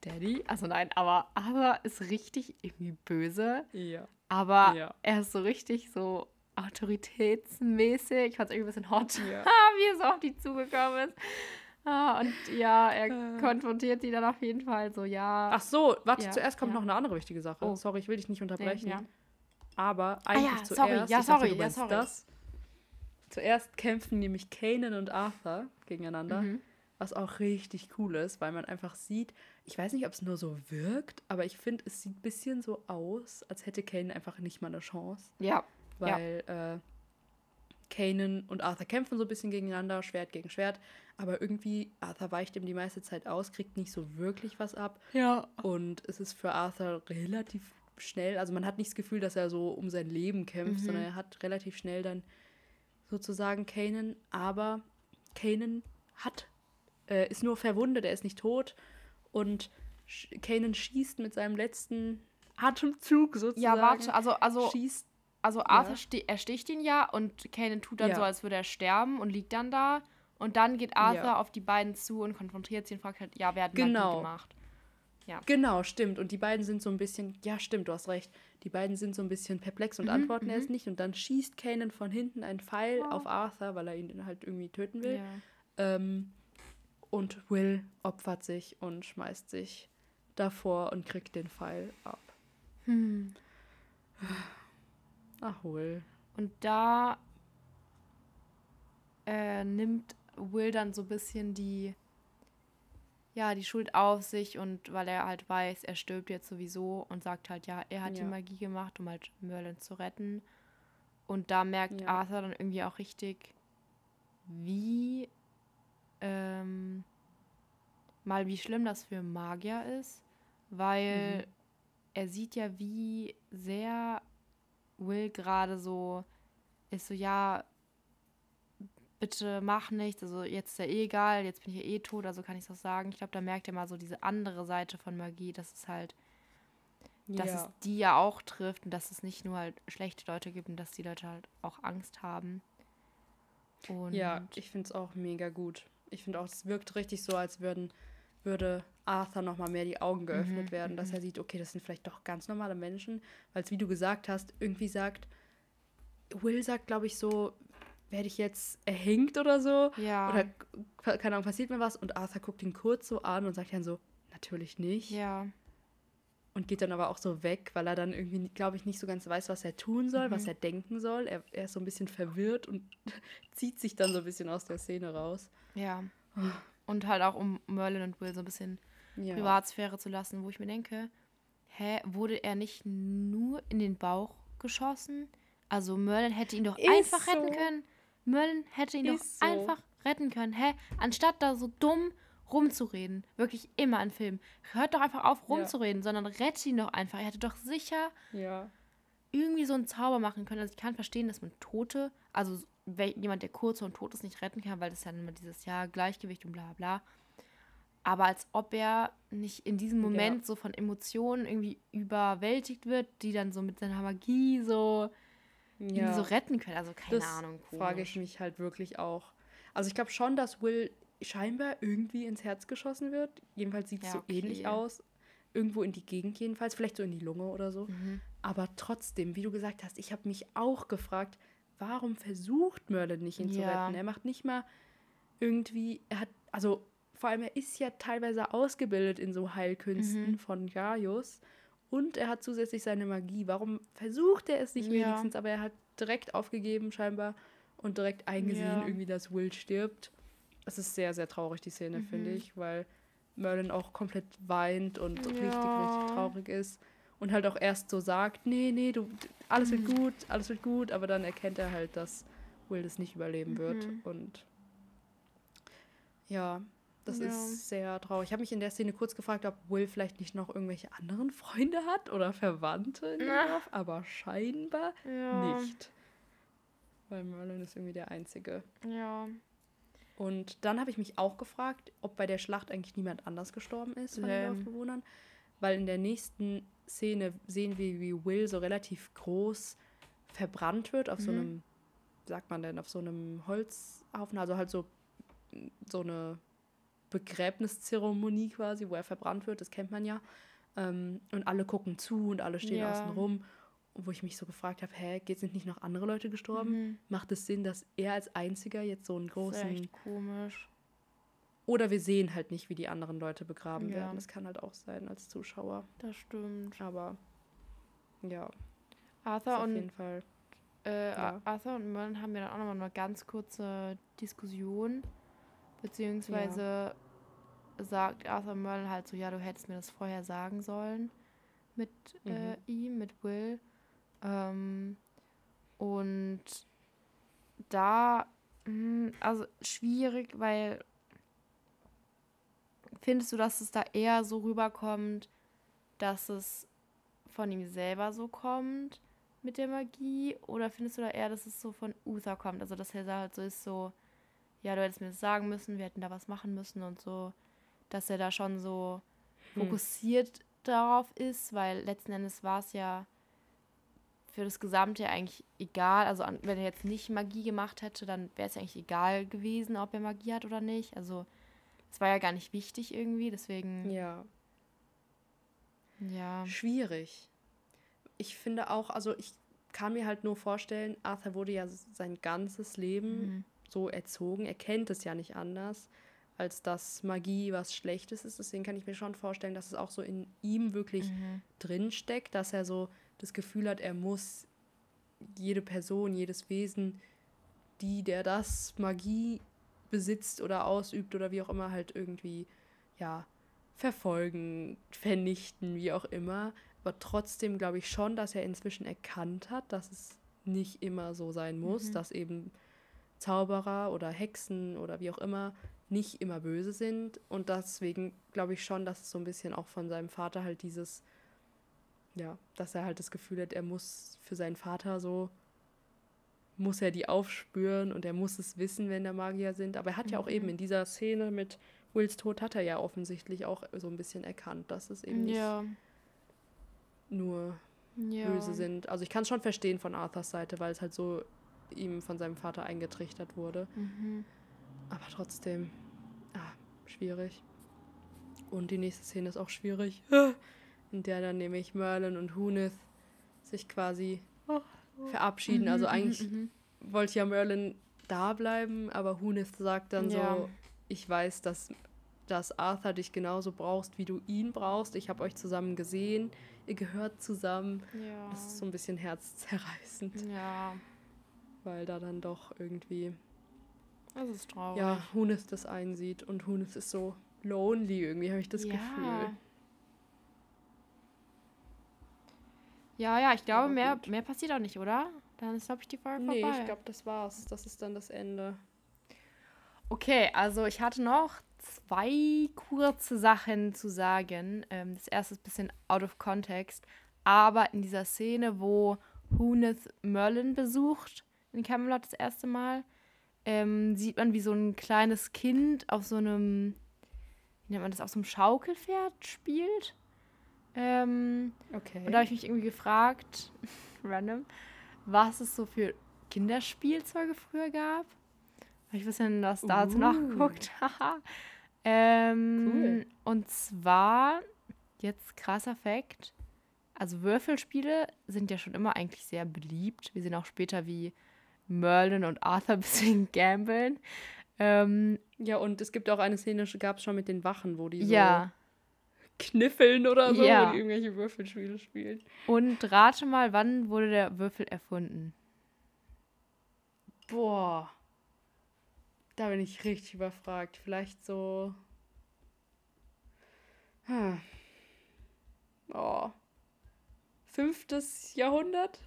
Daddy, also nein, aber Arthur ist richtig irgendwie böse, Ja. aber er ist so richtig so autoritätsmäßig. Ich fand es irgendwie ein bisschen hot, Ja. wie er so auf die zugekommen ist. Ah, und ja, er Äh. konfrontiert die dann auf jeden Fall so, ja. Ach so, warte, Ja, zuerst kommt ja. noch eine andere wichtige Sache. Oh. Sorry, ich will dich nicht unterbrechen. ja. Aber Ah eigentlich ja, zuerst. sorry, ja, ich dachte, sorry, du ja, sorry. Das. Zuerst kämpfen nämlich Kanan und Arthur gegeneinander. Mhm. Was auch richtig cool ist, weil man einfach sieht, ich weiß nicht, ob es nur so wirkt, aber ich finde, es sieht ein bisschen so aus, als hätte Kanan einfach nicht mal eine Chance. Ja, Weil äh, Kanan und Arthur kämpfen so ein bisschen gegeneinander, Schwert gegen Schwert, aber irgendwie Arthur weicht ihm die meiste Zeit aus, kriegt nicht so wirklich was ab. ja. Und es ist für Arthur relativ schnell, also man hat nicht das Gefühl, dass er so um sein Leben kämpft, Mhm. sondern er hat relativ schnell dann sozusagen Kanan, aber Kanan hat, äh, ist nur verwundet, er ist nicht tot und Kanan schießt mit seinem letzten Atemzug sozusagen. Ja, warte, also, also, Schießt, also Arthur Ja. sti ersticht ihn ja und Kanan tut dann Ja. so, als würde er sterben und liegt dann da. Und dann geht Arthur Ja. auf die beiden zu und konfrontiert sie und fragt halt, ja, wer hat Genau. gemacht? ja. Genau, stimmt. Und die beiden sind so ein bisschen, ja, stimmt, du hast recht. Die beiden sind so ein bisschen perplex und Mhm, antworten mhm. erst nicht. Und dann schießt Kanan von hinten einen Pfeil Oh. auf Arthur, weil er ihn halt irgendwie töten will. ja. Ähm, und Will opfert sich und schmeißt sich davor und kriegt den Pfeil ab. Hm. Ach, Will. Und da äh, nimmt Will dann so ein bisschen die, ja, die Schuld auf sich und weil er halt weiß, er stirbt jetzt sowieso und sagt halt, ja, er hat die Ja. Magie gemacht, um halt Merlin zu retten. Und da merkt Ja. Arthur dann irgendwie auch richtig, wie ähm, mal wie schlimm das für Magier ist, weil Mhm. er sieht ja, wie sehr Will gerade so ist so, ja, bitte mach nichts, also jetzt ist ja eh egal, jetzt bin ich ja eh tot, also kann ich es auch sagen. Ich glaube, da merkt er mal so diese andere Seite von Magie, dass es halt, dass ja. es die ja auch trifft und dass es nicht nur halt schlechte Leute gibt und dass die Leute halt auch Angst haben. Und Ja, ich finde es auch mega gut. Ich finde auch, es wirkt richtig so, als würden, würde Arthur nochmal mehr die Augen geöffnet Mhm, werden, dass mhm. er sieht, okay, das sind vielleicht doch ganz normale Menschen. Weil es, wie du gesagt hast, irgendwie sagt, Will sagt, glaube ich, so, werde ich jetzt erhängt oder so? ja, Oder, keine Ahnung, passiert mir was? Und Arthur guckt ihn kurz so an und sagt dann so, natürlich nicht. ja, Und geht dann aber auch so weg, weil er dann irgendwie, glaube ich, nicht so ganz weiß, was er tun soll, was Mhm. er denken soll. Er, er ist so ein bisschen verwirrt und zieht sich dann so ein bisschen aus der Szene raus. ja. Und halt auch um Merlin und Will so ein bisschen Ja. Privatsphäre zu lassen, wo ich mir denke, hä, wurde er nicht nur in den Bauch geschossen? Also Merlin hätte ihn doch Ist einfach retten so. können. Merlin hätte ihn Ist doch so. einfach retten können, hä? Anstatt da so dumm rumzureden, wirklich immer in Filmen. Hört doch einfach auf Ja. rumzureden, sondern rettet ihn doch einfach. Er hätte doch sicher Ja. irgendwie so einen Zauber machen können. Also ich kann verstehen, dass man Tote, also jemand, der kurz und tot ist, nicht retten kann, weil das ja immer dieses Jahr Gleichgewicht und bla bla. Aber als ob er nicht in diesem Ja. Moment so von Emotionen irgendwie überwältigt wird, die dann so mit seiner Magie so ihn ja. so retten können. Also keine das Ahnung. frage ich mich halt wirklich auch. Also ich glaube schon, dass Will scheinbar irgendwie ins Herz geschossen wird. Jedenfalls sieht es Ja, so okay. ähnlich aus. Irgendwo in die Gegend jedenfalls, vielleicht so in die Lunge oder so. Mhm. Aber trotzdem, wie du gesagt hast, ich habe mich auch gefragt, warum versucht Merlin nicht, ihn zu Ja. retten? Er macht nicht mal irgendwie, er hat, also vor allem, er ist ja teilweise ausgebildet in so Heilkünsten Mhm. von Gaius und er hat zusätzlich seine Magie. Warum versucht er es nicht Ja. wenigstens? Aber er hat direkt aufgegeben scheinbar und direkt eingesehen, Ja. irgendwie, dass Will stirbt. Es ist sehr, sehr traurig, die Szene, finde Mhm. ich, weil Merlin auch komplett weint und richtig, Ja. richtig traurig ist. Und halt auch erst so sagt, nee, nee, du, alles wird Mhm. gut, alles wird gut, aber dann erkennt er halt, dass Will das nicht überleben wird. Mhm. Und ja, das Ja. ist sehr traurig. Ich habe mich in der Szene kurz gefragt, ob Will vielleicht nicht noch irgendwelche anderen Freunde hat oder Verwandte in dem Na. Dorf, aber scheinbar Ja. nicht. Weil Merlin ist irgendwie der Einzige. Ja. Und dann habe ich mich auch gefragt, ob bei der Schlacht eigentlich niemand anders gestorben ist von den. Dorfbewohnern. Weil in der nächsten Szene sehen wir, wie Will so relativ groß verbrannt wird auf so Mhm. einem, wie sagt man denn, auf so einem Holzhaufen, also halt so, so eine Begräbniszeremonie quasi, wo er verbrannt wird, das kennt man ja. Ähm, und alle gucken zu und alle stehen Ja. außen rum. Wo ich mich so gefragt habe, hä, geht- sind nicht noch andere Leute gestorben? Mhm. Macht es Sinn, dass er als einziger jetzt so einen Das ist großen echt komisch. oder wir sehen halt nicht, wie die anderen Leute begraben Ja. werden. Das kann halt auch sein als Zuschauer. Das stimmt. Aber ja, Arthur auf und jeden Fall. Äh, Ja. Arthur und Merlin haben ja dann auch nochmal eine ganz kurze Diskussion. Beziehungsweise sagt Arthur Merlin halt so, ja, du hättest mir das vorher sagen sollen mit äh, Mhm. ihm, mit Will. Ähm, und da, mh, also schwierig, weil findest du, dass es da eher so rüberkommt, dass es von ihm selber so kommt mit der Magie? Oder findest du da eher, dass es so von Uther kommt? Also, dass er da halt so ist, so, ja, du hättest mir das sagen müssen, wir hätten da was machen müssen und so, dass er da schon so Hm. fokussiert darauf ist, weil letzten Endes war es ja für das Gesamte eigentlich egal. Also, wenn er jetzt nicht Magie gemacht hätte, dann wäre es ja eigentlich egal gewesen, ob er Magie hat oder nicht. Also, es war ja gar nicht wichtig irgendwie, deswegen. Ja. Ja. Schwierig. Ich finde auch, also ich kann mir halt nur vorstellen, Arthur wurde ja sein ganzes Leben Mhm. So erzogen. Er kennt es ja nicht anders, als dass Magie was Schlechtes ist. Deswegen kann ich mir schon vorstellen, dass es auch so in ihm wirklich Mhm. drin steckt, dass er so das Gefühl hat, er muss jede Person, jedes Wesen, die der das Magie besitzt oder ausübt oder wie auch immer halt irgendwie ja verfolgen, vernichten, wie auch immer. Aber trotzdem glaube ich schon, dass er inzwischen erkannt hat, dass es nicht immer so sein muss, Mhm. dass eben Zauberer oder Hexen oder wie auch immer nicht immer böse sind. Und deswegen glaube ich schon, dass es so ein bisschen auch von seinem Vater halt dieses, ja, dass er halt das Gefühl hat, er muss für seinen Vater so, muss er die aufspüren und er muss es wissen, wenn da Magier sind. Aber er hat ja auch eben in dieser Szene mit Wills Tod hat er ja offensichtlich auch so ein bisschen erkannt, dass es eben nicht Ja. nur ja. böse sind. Also ich kann es schon verstehen von Arthurs Seite, weil es halt so ihm von seinem Vater eingetrichtert wurde. Mhm. Aber trotzdem, ah, schwierig. Und die nächste Szene ist auch schwierig. In der dann nämlich Merlin und Hunith sich quasi verabschieden. Also Mhm, eigentlich mhm, wollte ja Merlin da bleiben, aber Hunith sagt dann Ja. so, ich weiß, dass, dass Arthur dich genauso brauchst, wie du ihn brauchst. Ich habe euch zusammen gesehen. Ihr gehört zusammen. mhm. Ja. Das ist so ein bisschen herzzerreißend, ja. Weil da dann doch irgendwie Das ist traurig. ja, Hunith das einsieht und Hunith ist so lonely irgendwie, habe ich das ja. Gefühl. Ja, ja, ich glaube, mehr, mehr passiert auch nicht, oder? Dann ist, glaube ich, die Folge Nee, vorbei. ich glaube, das war's. Das ist dann das Ende. Okay, also ich hatte noch zwei kurze Sachen zu sagen. Ähm, das erste ist ein bisschen out of context, aber in dieser Szene, wo Huneth Merlin besucht, in Camelot das erste Mal, ähm, sieht man, wie so ein kleines Kind auf so einem, wie nennt man das, auf so einem Schaukelpferd spielt. Ähm, Okay. und da habe ich mich irgendwie gefragt, random, was es so für Kinderspielzeuge früher gab. Habe ich ein bisschen was dazu Uh. nachgeguckt. Ähm, Cool. Und zwar, jetzt krasser Fact, also Würfelspiele sind ja schon immer eigentlich sehr beliebt. Wir sehen auch später, wie Merlin und Arthur ein bisschen gambeln. Ähm, ja, und es gibt auch eine Szene, gab es schon mit den Wachen, wo die so ja, kniffeln oder so, Ja. wo die irgendwelche Würfelspiele spielen. und rate mal, wann wurde der Würfel erfunden? Boah. Da bin ich richtig überfragt. Vielleicht so. Hm. Oh. Fünftes Jahrhundert?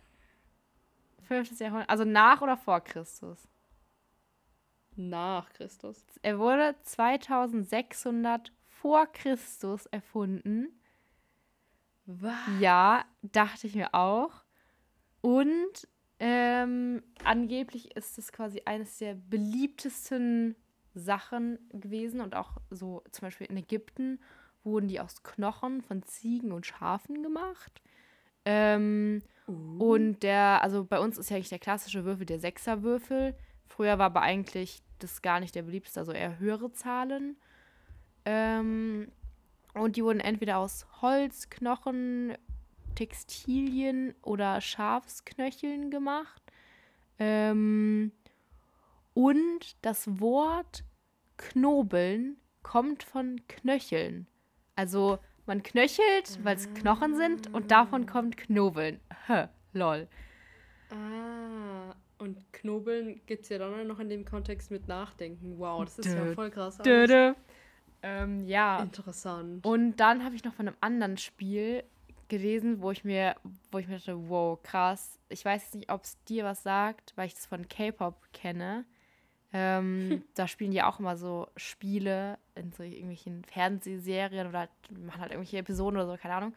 Fünftes Jahrhundert, also nach oder vor Christus? Nach Christus. Er wurde 2600 vor Christus erfunden. Was? Ja, dachte ich mir auch. Und ähm, angeblich ist es quasi eines der beliebtesten Sachen gewesen und auch so zum Beispiel in Ägypten wurden die aus Knochen von Ziegen und Schafen gemacht. Ähm, Und der, also bei uns ist ja eigentlich der klassische Würfel der Sechserwürfel. Früher war aber eigentlich das gar nicht der beliebteste, also eher höhere Zahlen. Ähm, und die wurden entweder aus Holz, Knochen, Textilien oder Schafsknöcheln gemacht. Ähm, und das Wort Knobeln kommt von Knöcheln. Also man knöchelt, weil es Knochen sind und davon kommt Knobeln. Hä, lol. Ah, und Knobeln gibt es ja dann noch in dem Kontext mit Nachdenken. Wow, das ist ja Dö, voll krass. alles. Döde. Ähm, ja. Interessant. Und dann habe ich noch von einem anderen Spiel gelesen, wo ich mir, wo ich mir dachte, wow, krass. Ich weiß nicht, ob es dir was sagt, weil ich das von K-Pop kenne. Ähm, da spielen die auch immer so Spiele in so irgendwelchen Fernsehserien oder halt, machen halt irgendwelche Episoden oder so, keine Ahnung.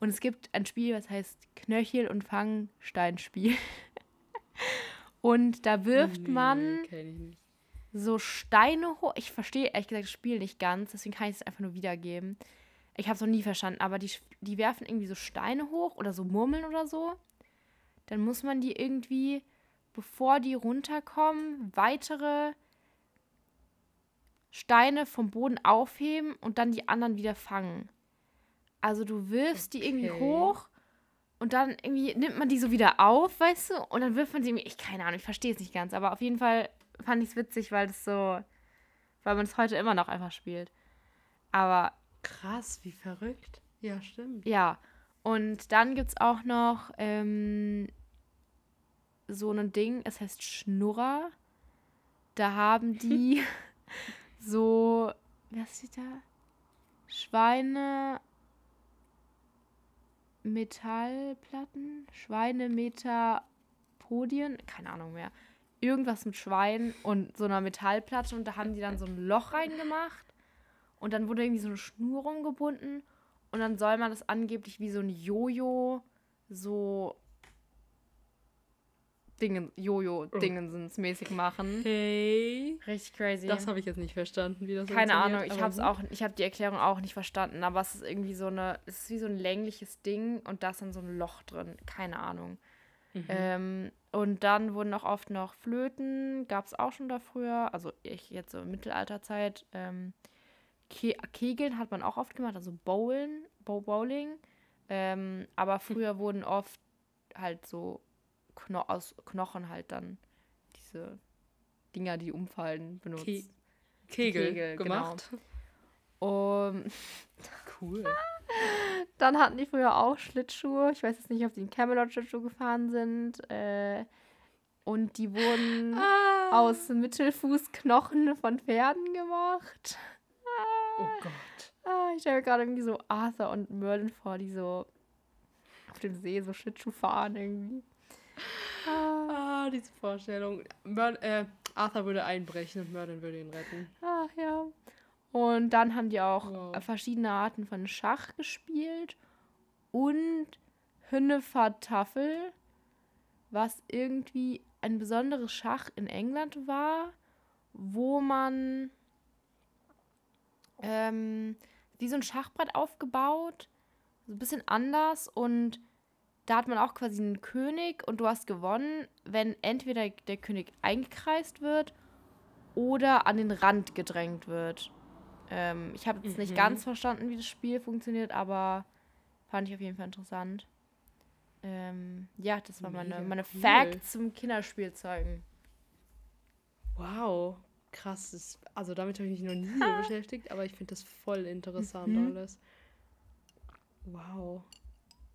Und es gibt ein Spiel, was heißt Knöchel- und Fangsteinspiel. und da wirft man Nee, so Steine hoch. Ich verstehe ehrlich gesagt das Spiel nicht ganz, deswegen kann ich es einfach nur wiedergeben. Ich habe es noch nie verstanden, aber die, die werfen irgendwie so Steine hoch oder so Murmeln oder so. Dann muss man die irgendwie, bevor die runterkommen, weitere Steine vom Boden aufheben und dann die anderen wieder fangen. Also du wirfst die irgendwie Okay. hoch und dann irgendwie nimmt man die so wieder auf, weißt du? Und dann wirft man sie irgendwie, ich keine Ahnung, ich verstehe es nicht ganz, aber auf jeden Fall fand ich es witzig, weil das so, weil man es heute immer noch einfach spielt. Aber Krass, wie verrückt. Ja, stimmt. ja, und dann gibt es auch noch ähm, so ein Ding, es heißt Schnurrer. Da haben die so, was steht da? Schweine. Metallplatten? Schweinemetapodien? Keine Ahnung mehr. Irgendwas mit Schwein und so einer Metallplatte und da haben die dann so ein Loch reingemacht und dann wurde irgendwie so eine Schnur rumgebunden und dann soll man das angeblich wie so ein Jojo so Dingen, Jojo-Dingensens mäßig machen. Hey. Richtig crazy. Das habe ich jetzt nicht verstanden, wie das Keine Ahnung, ich habe auch, ich habe die Erklärung auch nicht verstanden, aber es ist irgendwie so eine, es ist wie so ein längliches Ding und da ist dann so ein Loch drin, keine Ahnung. Mhm. Ähm, und dann wurden auch oft noch Flöten, gab es auch schon da früher, also ich jetzt so in Mittelalterzeit. Ähm, Ke Kegeln hat man auch oft gemacht, also Bowlen, Bow Bowling. Ähm, aber früher wurden oft halt so Kno aus Knochen halt dann diese Dinger, die umfallen, benutzt. Ke Kegel, Kegel, genau. gemacht. Um, Cool. Dann hatten die früher auch Schlittschuhe. Ich weiß jetzt nicht, ob die in Camelot Schlittschuh gefahren sind. Äh, und die wurden Ah. aus Mittelfußknochen von Pferden gemacht. Oh Gott. Ah, ich stelle mir gerade irgendwie so Arthur und Merlin vor, die so auf dem See so Schlittschuh fahren irgendwie. Ah, Ah, diese Vorstellung. Mer äh, Arthur würde einbrechen und Merlin würde ihn retten. ach ja. Und dann haben die auch Wow. verschiedene Arten von Schach gespielt. Und Hünnefataffel, was irgendwie ein besonderes Schach in England war, wo man ähm, wie so ein Schachbrett aufgebaut, so ein bisschen anders und da hat man auch quasi einen König und du hast gewonnen, wenn entweder der König eingekreist wird oder an den Rand gedrängt wird. Ähm, ich habe jetzt nicht Mhm. ganz verstanden, wie das Spiel funktioniert, aber fand ich auf jeden Fall interessant. Ähm, ja, das waren meine, meine cool. Facts zum Kinderspielzeugen. Wow. Krass. Das, also damit habe ich mich noch nie so beschäftigt, aber ich finde das voll interessant Mhm. alles. Wow.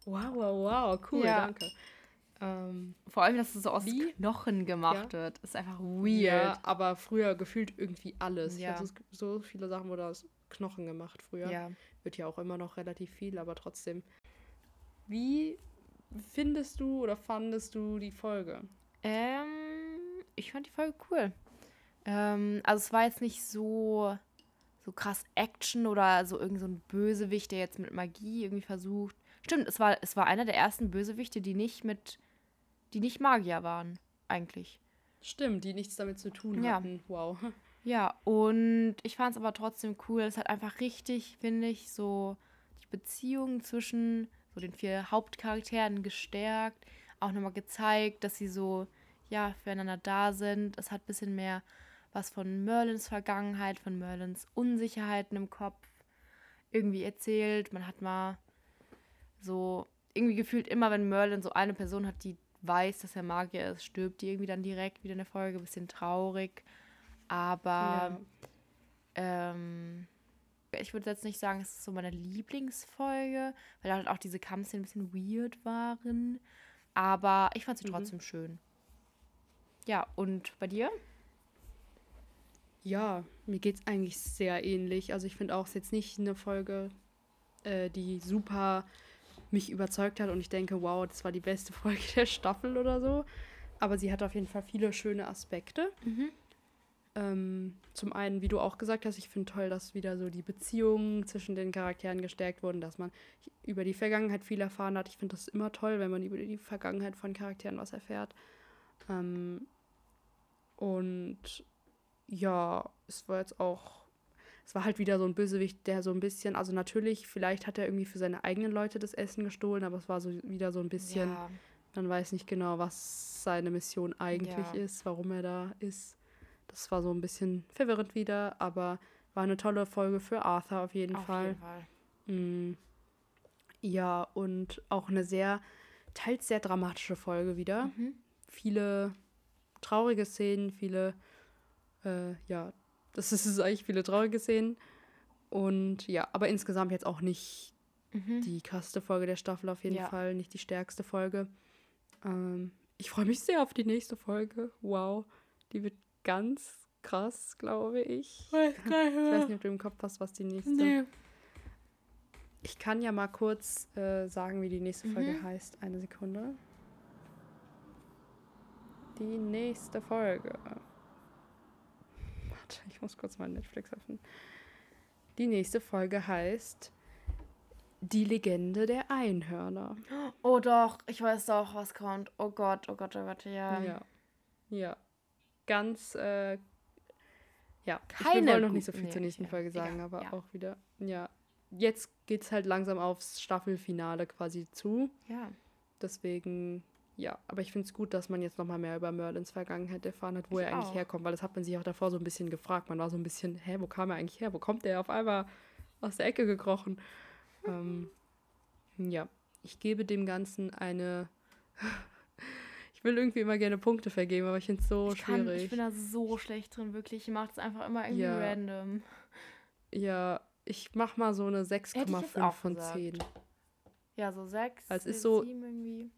Wow, wow, wow. Cool, Ja. danke. Ähm, Vor allem, dass es so aus Wie? Knochen gemacht wird, ist einfach weird. ja, aber früher gefühlt irgendwie alles. Ja. Ich habe so, viele Sachen wurde aus Knochen gemacht früher. ja. Wird ja auch immer noch relativ viel, aber trotzdem. Wie findest du oder fandest du die Folge? Ähm, ich fand die Folge cool. Ähm, also es war jetzt nicht so, so krass Action oder so irgend so ein Bösewicht, der jetzt mit Magie irgendwie versucht. Stimmt, es war, es war einer der ersten Bösewichte, die nicht mit, die nicht Magier waren, eigentlich. Stimmt, die nichts damit zu tun Ja. hatten. Wow. Ja, und ich fand es aber trotzdem cool. Es hat einfach richtig, finde ich, so die Beziehung zwischen so den vier Hauptcharakteren gestärkt. Auch nochmal gezeigt, dass sie so, ja, füreinander da sind. Es hat ein bisschen mehr was von Merlins Vergangenheit, von Merlins Unsicherheiten im Kopf irgendwie erzählt. Man hat mal so irgendwie gefühlt immer, wenn Merlin so eine Person hat, die weiß, dass er Magier ist, stirbt die irgendwie dann direkt wieder in der Folge. Bisschen traurig. Aber ähm, ich würde jetzt nicht sagen, es ist so meine Lieblingsfolge, weil halt auch diese Kampfszenen ein bisschen weird waren. Aber ich fand sie Mhm. trotzdem schön. Ja, und bei dir? Ja, mir geht's eigentlich sehr ähnlich. Also ich finde auch, es ist jetzt nicht eine Folge, äh, die super mich überzeugt hat und ich denke, wow, das war die beste Folge der Staffel oder so. Aber sie hat auf jeden Fall viele schöne Aspekte. Mhm. Ähm, zum einen, wie du auch gesagt hast, ich finde toll, dass wieder so die Beziehungen zwischen den Charakteren gestärkt wurden, dass man über die Vergangenheit viel erfahren hat. Ich finde das immer toll, wenn man über die Vergangenheit von Charakteren was erfährt. Ähm, und ja, es war jetzt auch, es war halt wieder so ein Bösewicht, der so ein bisschen, also natürlich, vielleicht hat er irgendwie für seine eigenen Leute das Essen gestohlen, aber es war so wieder so ein bisschen, Ja, man weiß nicht genau, was seine Mission eigentlich Ja. ist, warum er da ist. Das war so ein bisschen verwirrend wieder, aber war eine tolle Folge für Arthur auf jeden auf Fall. jeden Fall. Mm. Ja, und auch eine sehr, teils sehr dramatische Folge wieder. Mhm. Viele traurige Szenen, viele, äh, ja, das ist es eigentlich, viele traurige Szenen. Und ja, aber insgesamt jetzt auch nicht Mhm. die krasseste Folge der Staffel auf jeden Ja. Fall, nicht die stärkste Folge. Ähm, ich freue mich sehr auf die nächste Folge. Wow, die wird ganz krass, glaube ich. Ich weiß nicht, ob du im Kopf hast, was die nächste. Nee. Ich kann ja mal kurz äh, sagen, wie die nächste Folge Mhm. heißt. Eine Sekunde. Die nächste Folge. Warte, ich muss kurz meinen Netflix öffnen. Die nächste Folge heißt Die Legende der Einhörner. Oh doch, ich weiß doch, was kommt. Oh Gott, oh Gott, oh Gott, ja. Ja. Ja. Ganz, äh, ja. ich Keine will noch nicht so viel nee, zur nächsten ja, Folge sagen, egal, aber ja. auch wieder, ja. Jetzt geht's halt langsam aufs Staffelfinale quasi zu. Ja. Deswegen, ja. Aber ich finde es gut, dass man jetzt nochmal mehr über Merlins Vergangenheit erfahren hat, wo Ich er eigentlich auch. herkommt, weil das hat man sich auch davor so ein bisschen gefragt. Man war so ein bisschen, hä, wo kam er eigentlich her? Wo kommt der auf einmal aus der Ecke gekrochen? ähm, ja. Ich gebe dem Ganzen eine. ich will irgendwie immer gerne Punkte vergeben, aber ich finde es so ich, kann, schwierig. ich bin da so schlecht drin, wirklich. Ich mache es einfach immer irgendwie Ja. random. ja, ich mach mal so eine Hätte ich jetzt 6,5 auch von gesagt. 10. Ja, so sechs, Also es ist so- irgendwie.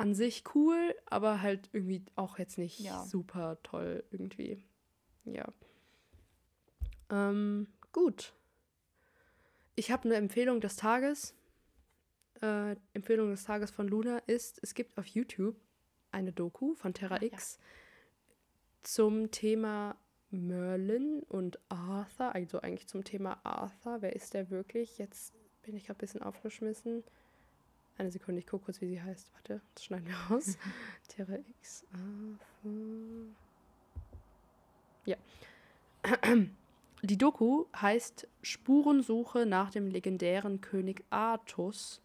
An sich cool, aber halt irgendwie auch jetzt nicht Ja. super toll irgendwie. Ja. Ähm, gut. Ich habe eine Empfehlung des Tages. Äh, Empfehlung des Tages von Luna ist, es gibt auf YouTube eine Doku von Terra ja. X zum Thema Merlin und Arthur, also eigentlich zum Thema Arthur. Wer ist der wirklich? Jetzt bin ich gerade ein bisschen aufgeschmissen. Eine Sekunde, ich gucke kurz, wie sie heißt. Warte, das schneiden wir raus. Terra X. Ja. Die Doku heißt Spurensuche nach dem legendären König Artus.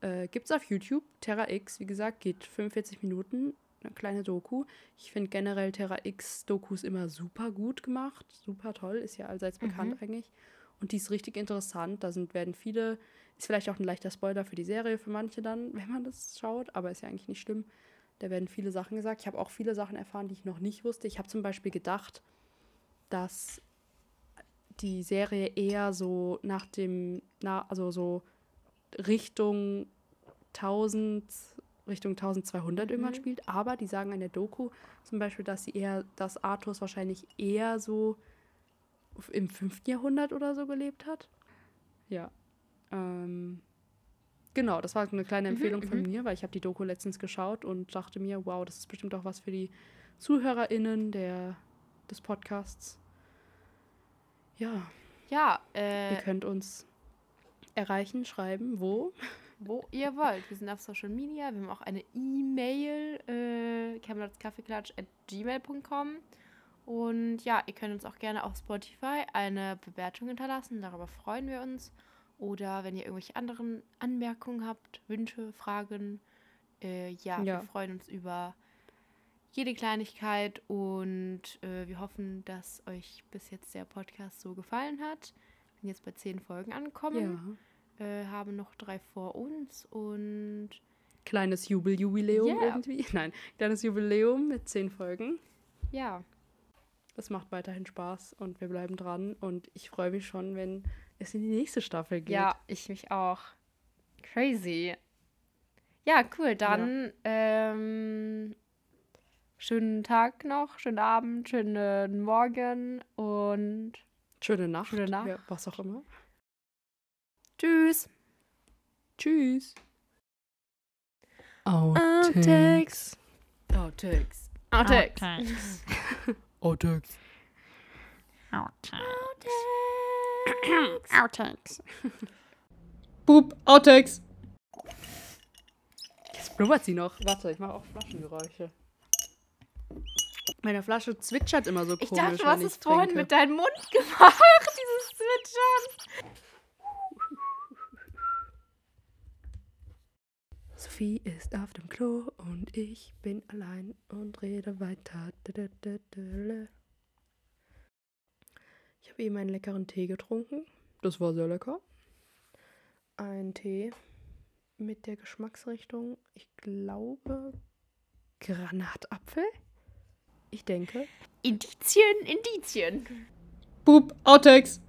Äh, gibt's auf YouTube. Terra X, wie gesagt, geht 45 Minuten. Eine kleine Doku. Ich finde generell Terra X Dokus immer super gut gemacht. Super toll. Ist ja allseits bekannt eigentlich. Und die ist richtig interessant. Da sind, werden viele, ist vielleicht auch ein leichter Spoiler für die Serie für manche dann, wenn man das schaut, aber ist ja eigentlich nicht schlimm. Da werden viele Sachen gesagt. Ich habe auch viele Sachen erfahren, die ich noch nicht wusste. Ich habe zum Beispiel gedacht, dass die Serie eher so nach dem, na, also so Richtung 1000, Richtung 1200 irgendwann Mhm. spielt. Aber die sagen in der Doku zum Beispiel, dass sie eher, dass Arthurs wahrscheinlich eher so im 5. Jahrhundert oder so gelebt hat. Ja. Ähm, genau, das war eine kleine Mhm, Empfehlung von mhm. mir, weil ich habe die Doku letztens geschaut und dachte mir, wow, das ist bestimmt auch was für die ZuhörerInnen der, des Podcasts. Ja, Ja, ihr äh, könnt uns erreichen, schreiben, wo. wo ihr wollt. Wir sind auf Social Media. Wir haben auch eine E-Mail, äh, gmail.com Und ja, ihr könnt uns auch gerne auf Spotify eine Bewertung hinterlassen. Darüber freuen wir uns. Oder wenn ihr irgendwelche anderen Anmerkungen habt, Wünsche, Fragen, äh, ja, Ja. wir freuen uns über jede Kleinigkeit und äh, wir hoffen, dass euch bis jetzt der Podcast so gefallen hat. Wir sind jetzt bei zehn Folgen angekommen, Ja. äh, haben noch drei vor uns und Kleines Jubeljubiläum Ja. irgendwie. Nein, kleines Jubiläum mit zehn Folgen. ja, Es macht weiterhin Spaß und wir bleiben dran. Und ich freue mich schon, wenn es in die nächste Staffel geht. ja, ich mich auch. Crazy. Ja, cool. Dann ähm, schönen Tag noch, schönen Abend, schönen Morgen und Schöne Nacht. Schöne Nacht. Ja, was auch immer. tschüss. Tschüss. Outtakes. Outtakes. Outtakes. Outtakes. Outtakes. Boop. Outtakes. Jetzt blubbert sie noch. Warte, ich mache auch Flaschengeräusche. Meine Flasche zwitschert immer so Ich komisch, dachte, du hast ich es vorhin trinke. mit deinem Mund gemacht, dieses Zwitschern. Sophie ist auf dem Klo und ich bin allein und rede weiter. Ich habe eben einen leckeren Tee getrunken. Das war sehr lecker. ein Tee mit der Geschmacksrichtung, ich glaube, Granatapfel. Ich denke. Indizien, Indizien. Boop, Outtakes.